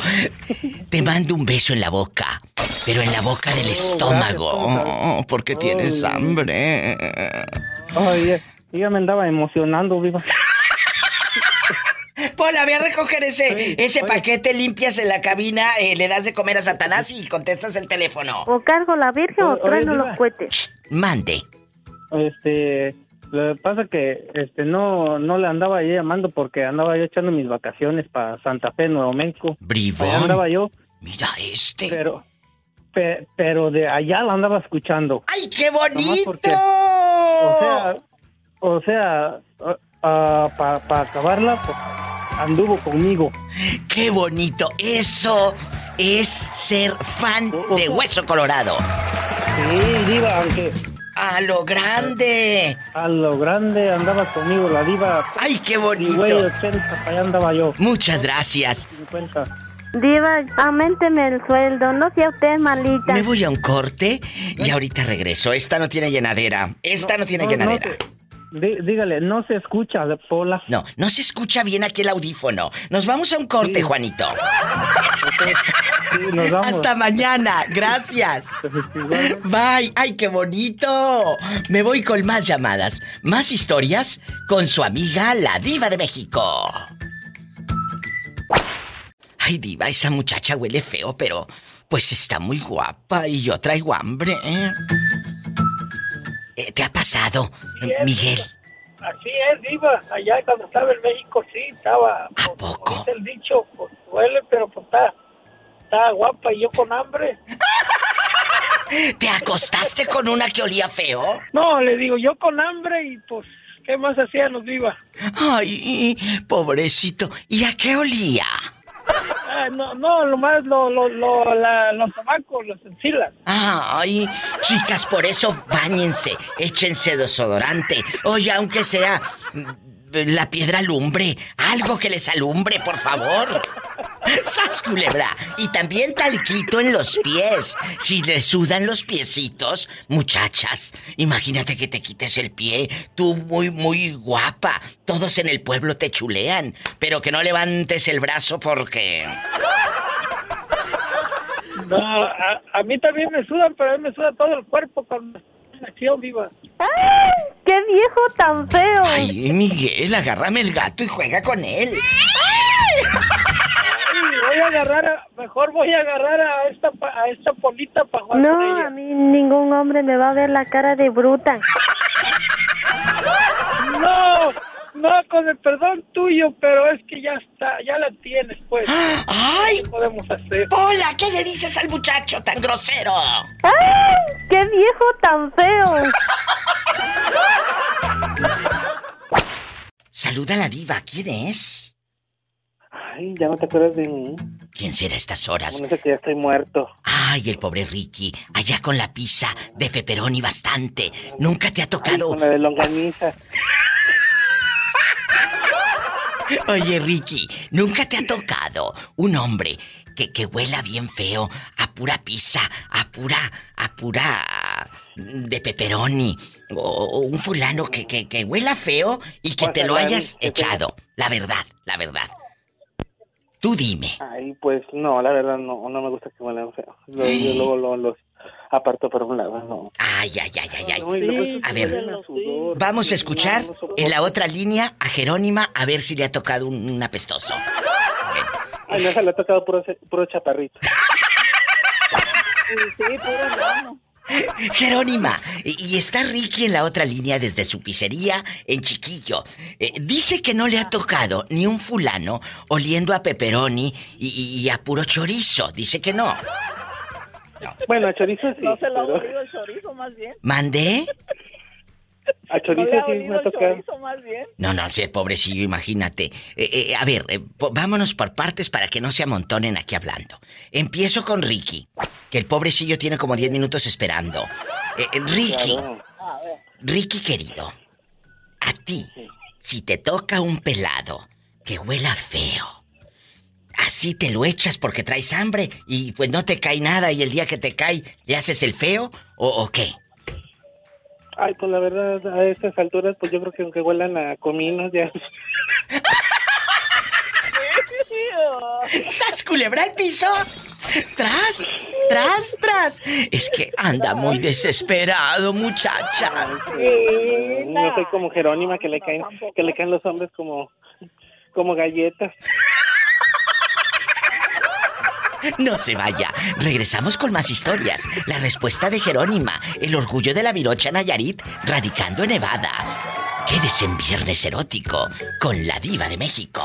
te mando un beso en la boca, pero en la boca del estómago, oh, porque tienes Oh. hambre. Oye, yo ya me andaba emocionando, viva. Pola, ve a recoger ese, Oye, ese oye. paquete, limpias en la cabina, eh, le das de comer a Satanás y contestas el teléfono. O cargo la Virgen o trueno Diva. los cohetes. Mande. Este, lo que pasa que este no no le andaba yo llamando porque andaba yo echando mis vacaciones para Santa Fe, Nuevo México. Bribón. Allá andaba yo, Mira este. pero pe- pero de allá la andaba escuchando. ¡Ay, qué bonito! porque, o sea, o sea, para acabarla, pues, anduvo conmigo. ¡Qué bonito! Eso es ser fan de Hueso Colorado. Sí, diva, aunque ¡A lo grande! a lo grande andaba conmigo la diva. ¡Ay, qué güey, bonito! 80, para allá andaba yo. Muchas gracias. 50. Diva, aumenteme el sueldo, no sea usted malita. Me voy a un corte y ahorita regreso. Esta no tiene llenadera. Esta no, tiene no, llenadera. no Dí- dígale, no se escucha, Pola. No, no se escucha bien aquí el audífono. Nos vamos a un corte, Sí. Juanito. Sí, nos vamos. Hasta mañana. Gracias. Bye. ¡Ay, qué bonito! Me voy con más llamadas, más historias con su amiga, la diva de México. Ay, diva, esa muchacha huele feo, pero pues está muy guapa y yo traigo hambre. ¿eh? Eh, ¿Te ha pasado, Sí, es. Miguel? Así es, Diva. Allá cuando estaba en México, sí, estaba. ¿A poco? Dice el dicho, pues duele, pero pues está, está guapa y yo con hambre. ¿Te acostaste con una que olía feo? No, le digo, yo con hambre y pues, ¿qué más hacíamos, Diva? Ay, pobrecito. ¿Y a qué olía? Ah, no, no, lo más, lo, lo, los tabacos, los encilas. Ay, chicas, por eso bañense, échense desodorante. Oye, aunque sea mm, la piedra lumbre, algo que les alumbre, por favor. ¡Sas, culebra! Y también talquito en los pies. Si les sudan los piecitos, muchachas, imagínate que te quites el pie. Tú muy, muy guapa. Todos en el pueblo te chulean. Pero que no levantes el brazo porque... No, a, a mí también me sudan, pero a mí me suda todo el cuerpo cuando acción, Diva. ¡Ay! ¡Qué viejo tan feo! Ay, Miguel, agárrame el gato y juega con él. Ay, voy a agarrar, a- mejor voy a agarrar a esta, pa- a esta polita para jugar con No, ella. a mí ningún hombre me va a ver la cara de bruta. No, no, con el perdón tuyo, pero es que ya está, ya la tienes, pues. ¡Ay! ¿Qué podemos hacer? Hola, ¿qué le dices al muchacho tan grosero? ¡Ay! ¡Qué viejo tan feo! Saluda a la diva, ¿quién es? Ay, ya no te acuerdas de mí. ¿Quién será a estas horas? Bueno, sé que ya estoy muerto. Ay, el pobre Ricky, allá con la pizza de pepperoni bastante. Nunca te ha tocado. Con la de longaniza. Oye, Ricky, nunca te ha tocado un hombre que, que huela bien feo a pura pizza, a pura, a pura de pepperoni. O, o un fulano que, que, que huela feo y que te lo hayas echado. La verdad, la verdad. Tú dime. Ay, pues no, la verdad no, no me gusta que huelan feo. Lo- Yo luego lo- los aparto por un lado, no. Ay, ay, ay, ay, ay. Eso A ver, sudor. vamos a escuchar No, no soporto. en la otra línea a Jerónima a ver si le ha tocado un, un apestoso. Ay, no, se le ha tocado puro, puro chaparrito. Sí, puro hermano. Jerónima, y, está Ricky en la otra línea desde su pizzería en Chiquillo. Eh, dice que no le ha tocado ni un fulano oliendo a pepperoni y, y- y a puro chorizo. Dice que no. Bueno, a chorizo sí. No se lo ha pero el chorizo, más bien. ¿Mandé? A No chorizo sí me olido ha el tocado. chorizo, más bien. No, no, sí, pobrecillo, imagínate. Eh, eh, a ver, eh, vámonos por partes para que no se amontonen aquí hablando. Empiezo con Ricky, que el pobrecillo tiene como 10 minutos esperando. Eh, eh, Ricky, Ricky querido, a ti, si te toca un pelado que huela feo, así te lo echas porque traes hambre y pues no te cae nada y el día que te cae le haces el feo o, o qué? Ay, pues la verdad, a estas alturas, pues yo creo que aunque huelan a cominos ya... ¡Sas culebra el piso! ¡Tras! ¡Tras, tras! Es que anda muy desesperado, muchachas. No soy como Jerónima que le caen, que le caen los hombres como, como galletas. No se vaya. Regresamos con más historias. La respuesta de Jerónima, el orgullo de la Virocha Nayarit, radicando en Nevada. Quédese en Viernes Erótico con la Diva de México.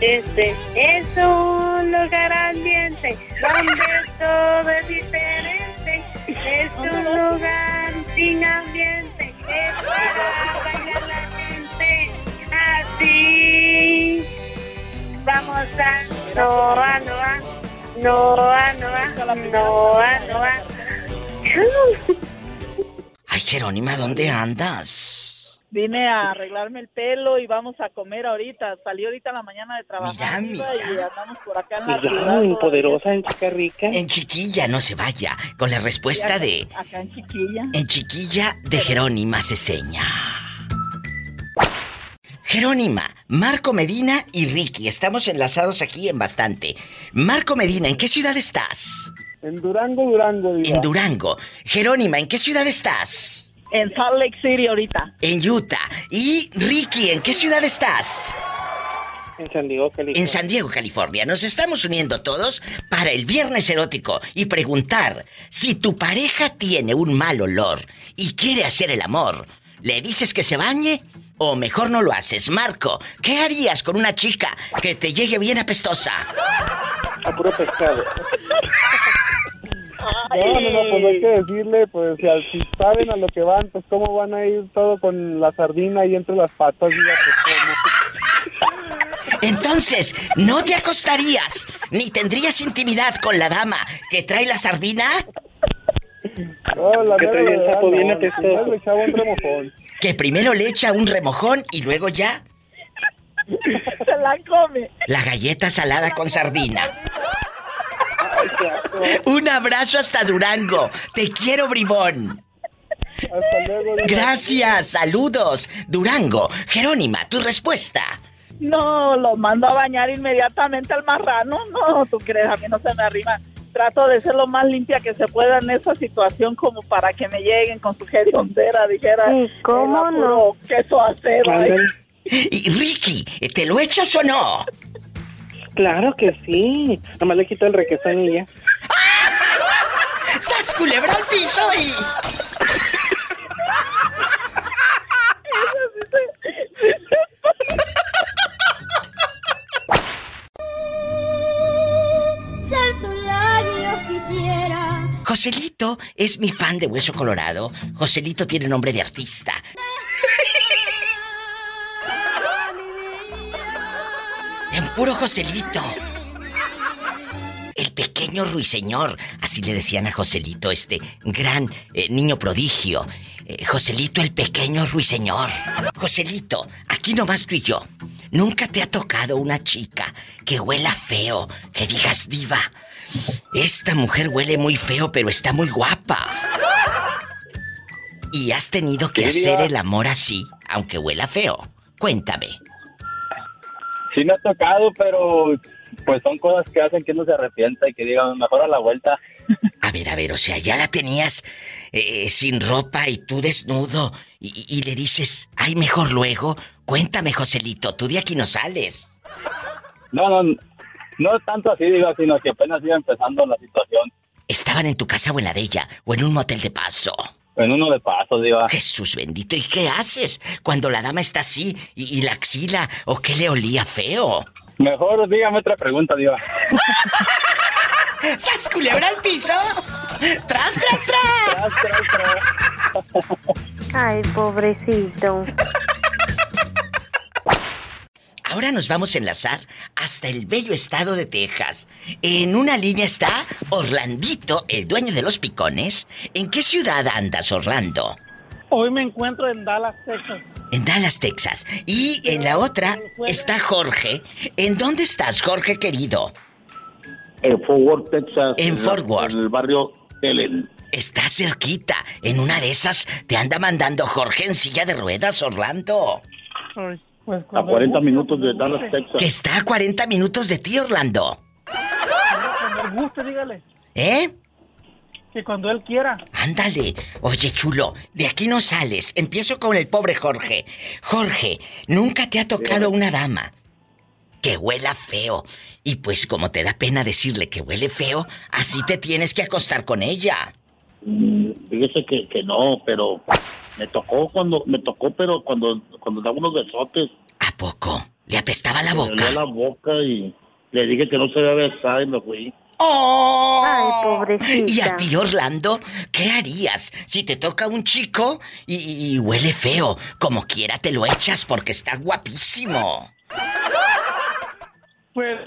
Este es un lugar ambiente donde todo es diferente. Es un lugar sin ambiente. Es para bailar la gente. Así. Vamos a Noa, Noa. Noa, Noa. Noa, Noa. Ay, Jerónima, ¿dónde andas? Vine a arreglarme el pelo y vamos a comer ahorita. Salí ahorita en la mañana de trabajar Mira, Diva, y andamos por acá en la Pues ya, ciudad. en poderosa, en chica rica. En chiquilla, no se vaya. Con la respuesta de. Acá en Chiquilla. En chiquilla de Jerónima Ceseña. Jerónima, Marco Medina y Ricky, estamos enlazados aquí en bastante. Marco Medina, ¿en qué ciudad estás? En Durango, Durango, diva. En Durango. Jerónima, ¿en qué ciudad estás? En Salt Lake City ahorita. En Utah. Y Ricky, ¿en qué ciudad estás? En San Diego, California. En San Diego, California. Nos estamos uniendo todos para el viernes erótico y preguntar si tu pareja tiene un mal olor y quiere hacer el amor. ¿Le dices que se bañe? O mejor no lo haces. Marco, ¿qué harías con una chica que te llegue bien apestosa? A puro pescado. No, no, no, pues hay que decirle, pues si, si saben a lo que van, pues cómo van a ir todo con la sardina ahí entre las patas, diga, pues cómo. Entonces, ¿no te acostarías ni tendrías intimidad con la dama que trae la sardina? No, la Que traía el sapo bien apestoso. Que primero le echa un remojón y luego ya Se la come. la galleta salada con sardina. Un abrazo hasta Durango. Te quiero, bribón. Hasta luego. diga. Gracias, saludos. Durango, Jerónima, tu respuesta. No, lo mando a bañar inmediatamente al marrano. No, tú crees, a mí no se me arrima. Trato de ser lo más limpia que se pueda en esa situación como para que me lleguen con su heriondera, dijera. Sí, ¿cómo no? Queso acero. Y Ricky, ¿te lo echas o no? Claro que sí. Nada más le quito el requesón y ya. ¡Sas culebra al piso y... Joselito es mi fan de Hueso Colorado. Joselito tiene nombre de artista. En puro Joselito. El pequeño ruiseñor, así le decían a Joselito, este gran eh, niño prodigio. Eh, Joselito el pequeño ruiseñor. Joselito, aquí nomás tú y yo. Nunca te ha tocado una chica que huela feo, que digas diva. Esta mujer huele muy feo, pero está muy guapa. Y has tenido que hacer diva. el amor así, aunque huela feo. Cuéntame. Sí me ha tocado, pero pues son cosas que hacen que uno se arrepienta y que diga, mejor a la vuelta. A ver, a ver, o sea, ya la tenías eh, sin ropa y tú desnudo y, y le dices, ay, mejor luego. Cuéntame, Joselito, tú de aquí no sales. No, no, no tanto así, digo, sino que apenas iba empezando la situación. ¿Estaban en tu casa o en la de ella? ¿O en un motel de paso? En uno de paso, digo. Jesús bendito, ¿y qué haces cuando la dama está así y, y la axila o qué le olía feo? Mejor dígame otra pregunta, digo. ¡Sas culebra al piso! ¡Tras, tras, tras! Ay, pobrecito. Ahora nos vamos a enlazar hasta el bello estado de Texas. En una línea está Orlandito, el dueño de los picones. ¿En qué ciudad andas, Orlando? Hoy me encuentro en Dallas, Texas. En Dallas, Texas. Y en la otra está Jorge. ¿En dónde estás, Jorge querido? En Fort Worth, Texas. En Fort Worth. En el barrio Ellen. Está cerquita. En una de esas te anda mandando Jorge en silla de ruedas, Orlando. Ay, pues A cuando 40 guste, minutos de Dallas. Texas. Que está a 40 minutos de ti, Orlando. Cuando él guste, dígale. ¿Eh? Que cuando él quiera. Ándale. Oye, chulo, de aquí no sales. Empiezo con el pobre Jorge. Jorge, nunca te ha tocado una dama que huela feo. Y pues como te da pena decirle que huele feo, así te tienes que acostar con ella. Mm, Fíjese que, que no, pero me tocó cuando, me tocó, pero cuando, cuando daba unos besotes. ¿A poco? ¿Le apestaba la boca? dolía la boca y le dije que no se debe besar y me fui. ¡Oh! Ay, pobrecita. ¿Y a ti, Orlando? ¿Qué harías si te toca un chico y, y huele feo? Como quiera te lo echas porque está guapísimo. Pues,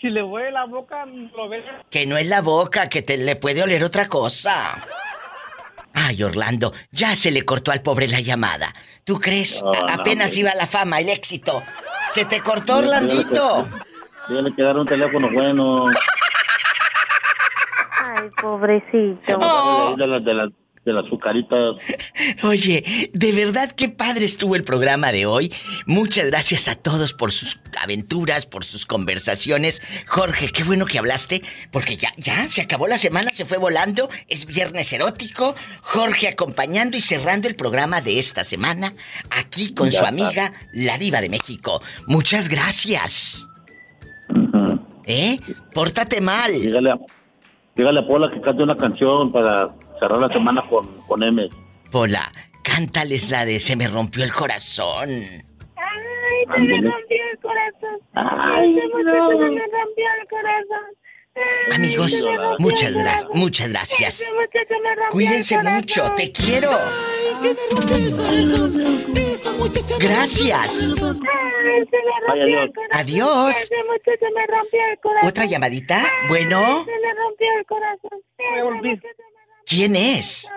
si le huele la boca, lo ve. Que no es la boca, que te le puede oler otra cosa. Ay, Orlando, ya se le cortó al pobre la llamada. ¿Tú crees? No, A- no, Apenas hombre. iba la fama, el éxito. Se te cortó, Orlandito. Dígale que dar un teléfono bueno. Ay, pobrecito. De, las- de, las, de las azucaritas. Oye, de verdad qué padre estuvo el programa de hoy. Muchas gracias a todos por sus aventuras, por sus conversaciones. Jorge, qué bueno que hablaste, porque ya, ya, se acabó la semana, se fue volando, es viernes erótico. Jorge acompañando y cerrando el programa de esta semana, aquí con Ya su amiga, la diva de México. Muchas gracias. ¿Eh? Pórtate mal. Dígale a, dígale a Pola que cante una canción para cerrar la semana con, con M. Pola, cántales la de Se me rompió el corazón. Ay, se me rompió el corazón. Ay, se me rompió el corazón. Ay, Amigos, se me rompió muchas, el gra- muchas gracias. Cuídense mucho, te quiero. Gracias. Ay, se me rompió el corazón. Adiós. ¿Otra llamadita? Bueno, Se me rompió el corazón. Ese muchacho ¿quién es?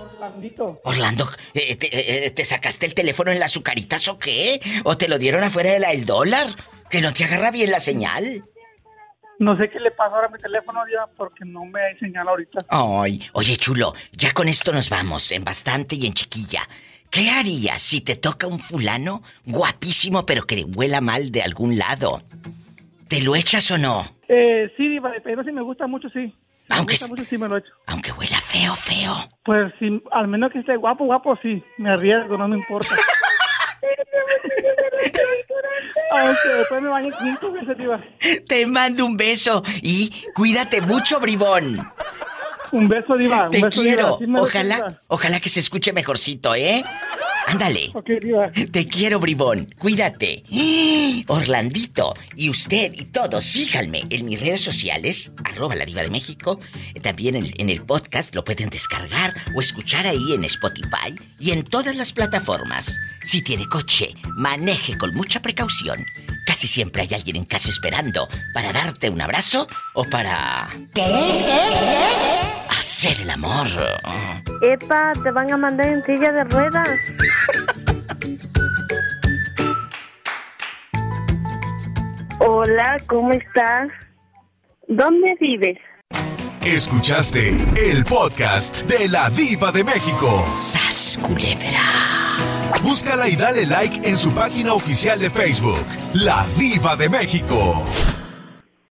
Orlandito. Orlando, eh, te, eh, ¿te sacaste el teléfono en las azucaritas o qué? ¿O te lo dieron afuera de la el dólar? Que no te agarra bien la señal. No sé qué le pasó ahora a mi teléfono, Diva, porque no me hay señal ahorita. Ay, oye chulo, ya con esto nos vamos, en bastante y en chiquilla. ¿Qué harías si te toca un fulano guapísimo pero que huela mal de algún lado? ¿Te lo echas o no? Eh, sí, Diva, pero si me gusta mucho, sí. Aunque mucho, sí me lo echo. Aunque huela feo, feo. Pues sí, al menos que esté guapo, guapo, sí. Me arriesgo, no me importa. Aunque después me bañe cinco veces, Diva. Te mando un beso y cuídate mucho, bribón. Un beso, Diva. Te beso, quiero. Diva. Sí ojalá, ojalá que se escuche mejorcito, ¿eh? Ándale. Ok, Diva. Te quiero, bribón. Cuídate. Orlandito. Y usted y todos, síganme en mis redes sociales, arroba la diva de México. También en, en el podcast lo pueden descargar o escuchar ahí en Spotify y en todas las plataformas. Si tiene coche, maneje con mucha precaución. Casi siempre hay alguien en casa esperando para darte un abrazo o para... Hacer el amor. Epa, te van a mandar en silla de ruedas. Hola, ¿cómo estás? ¿Dónde vives? Escuchaste el podcast de la diva de México. ¡Sas, culebra! Búscala y dale like en su página oficial de Facebook, La Diva de México.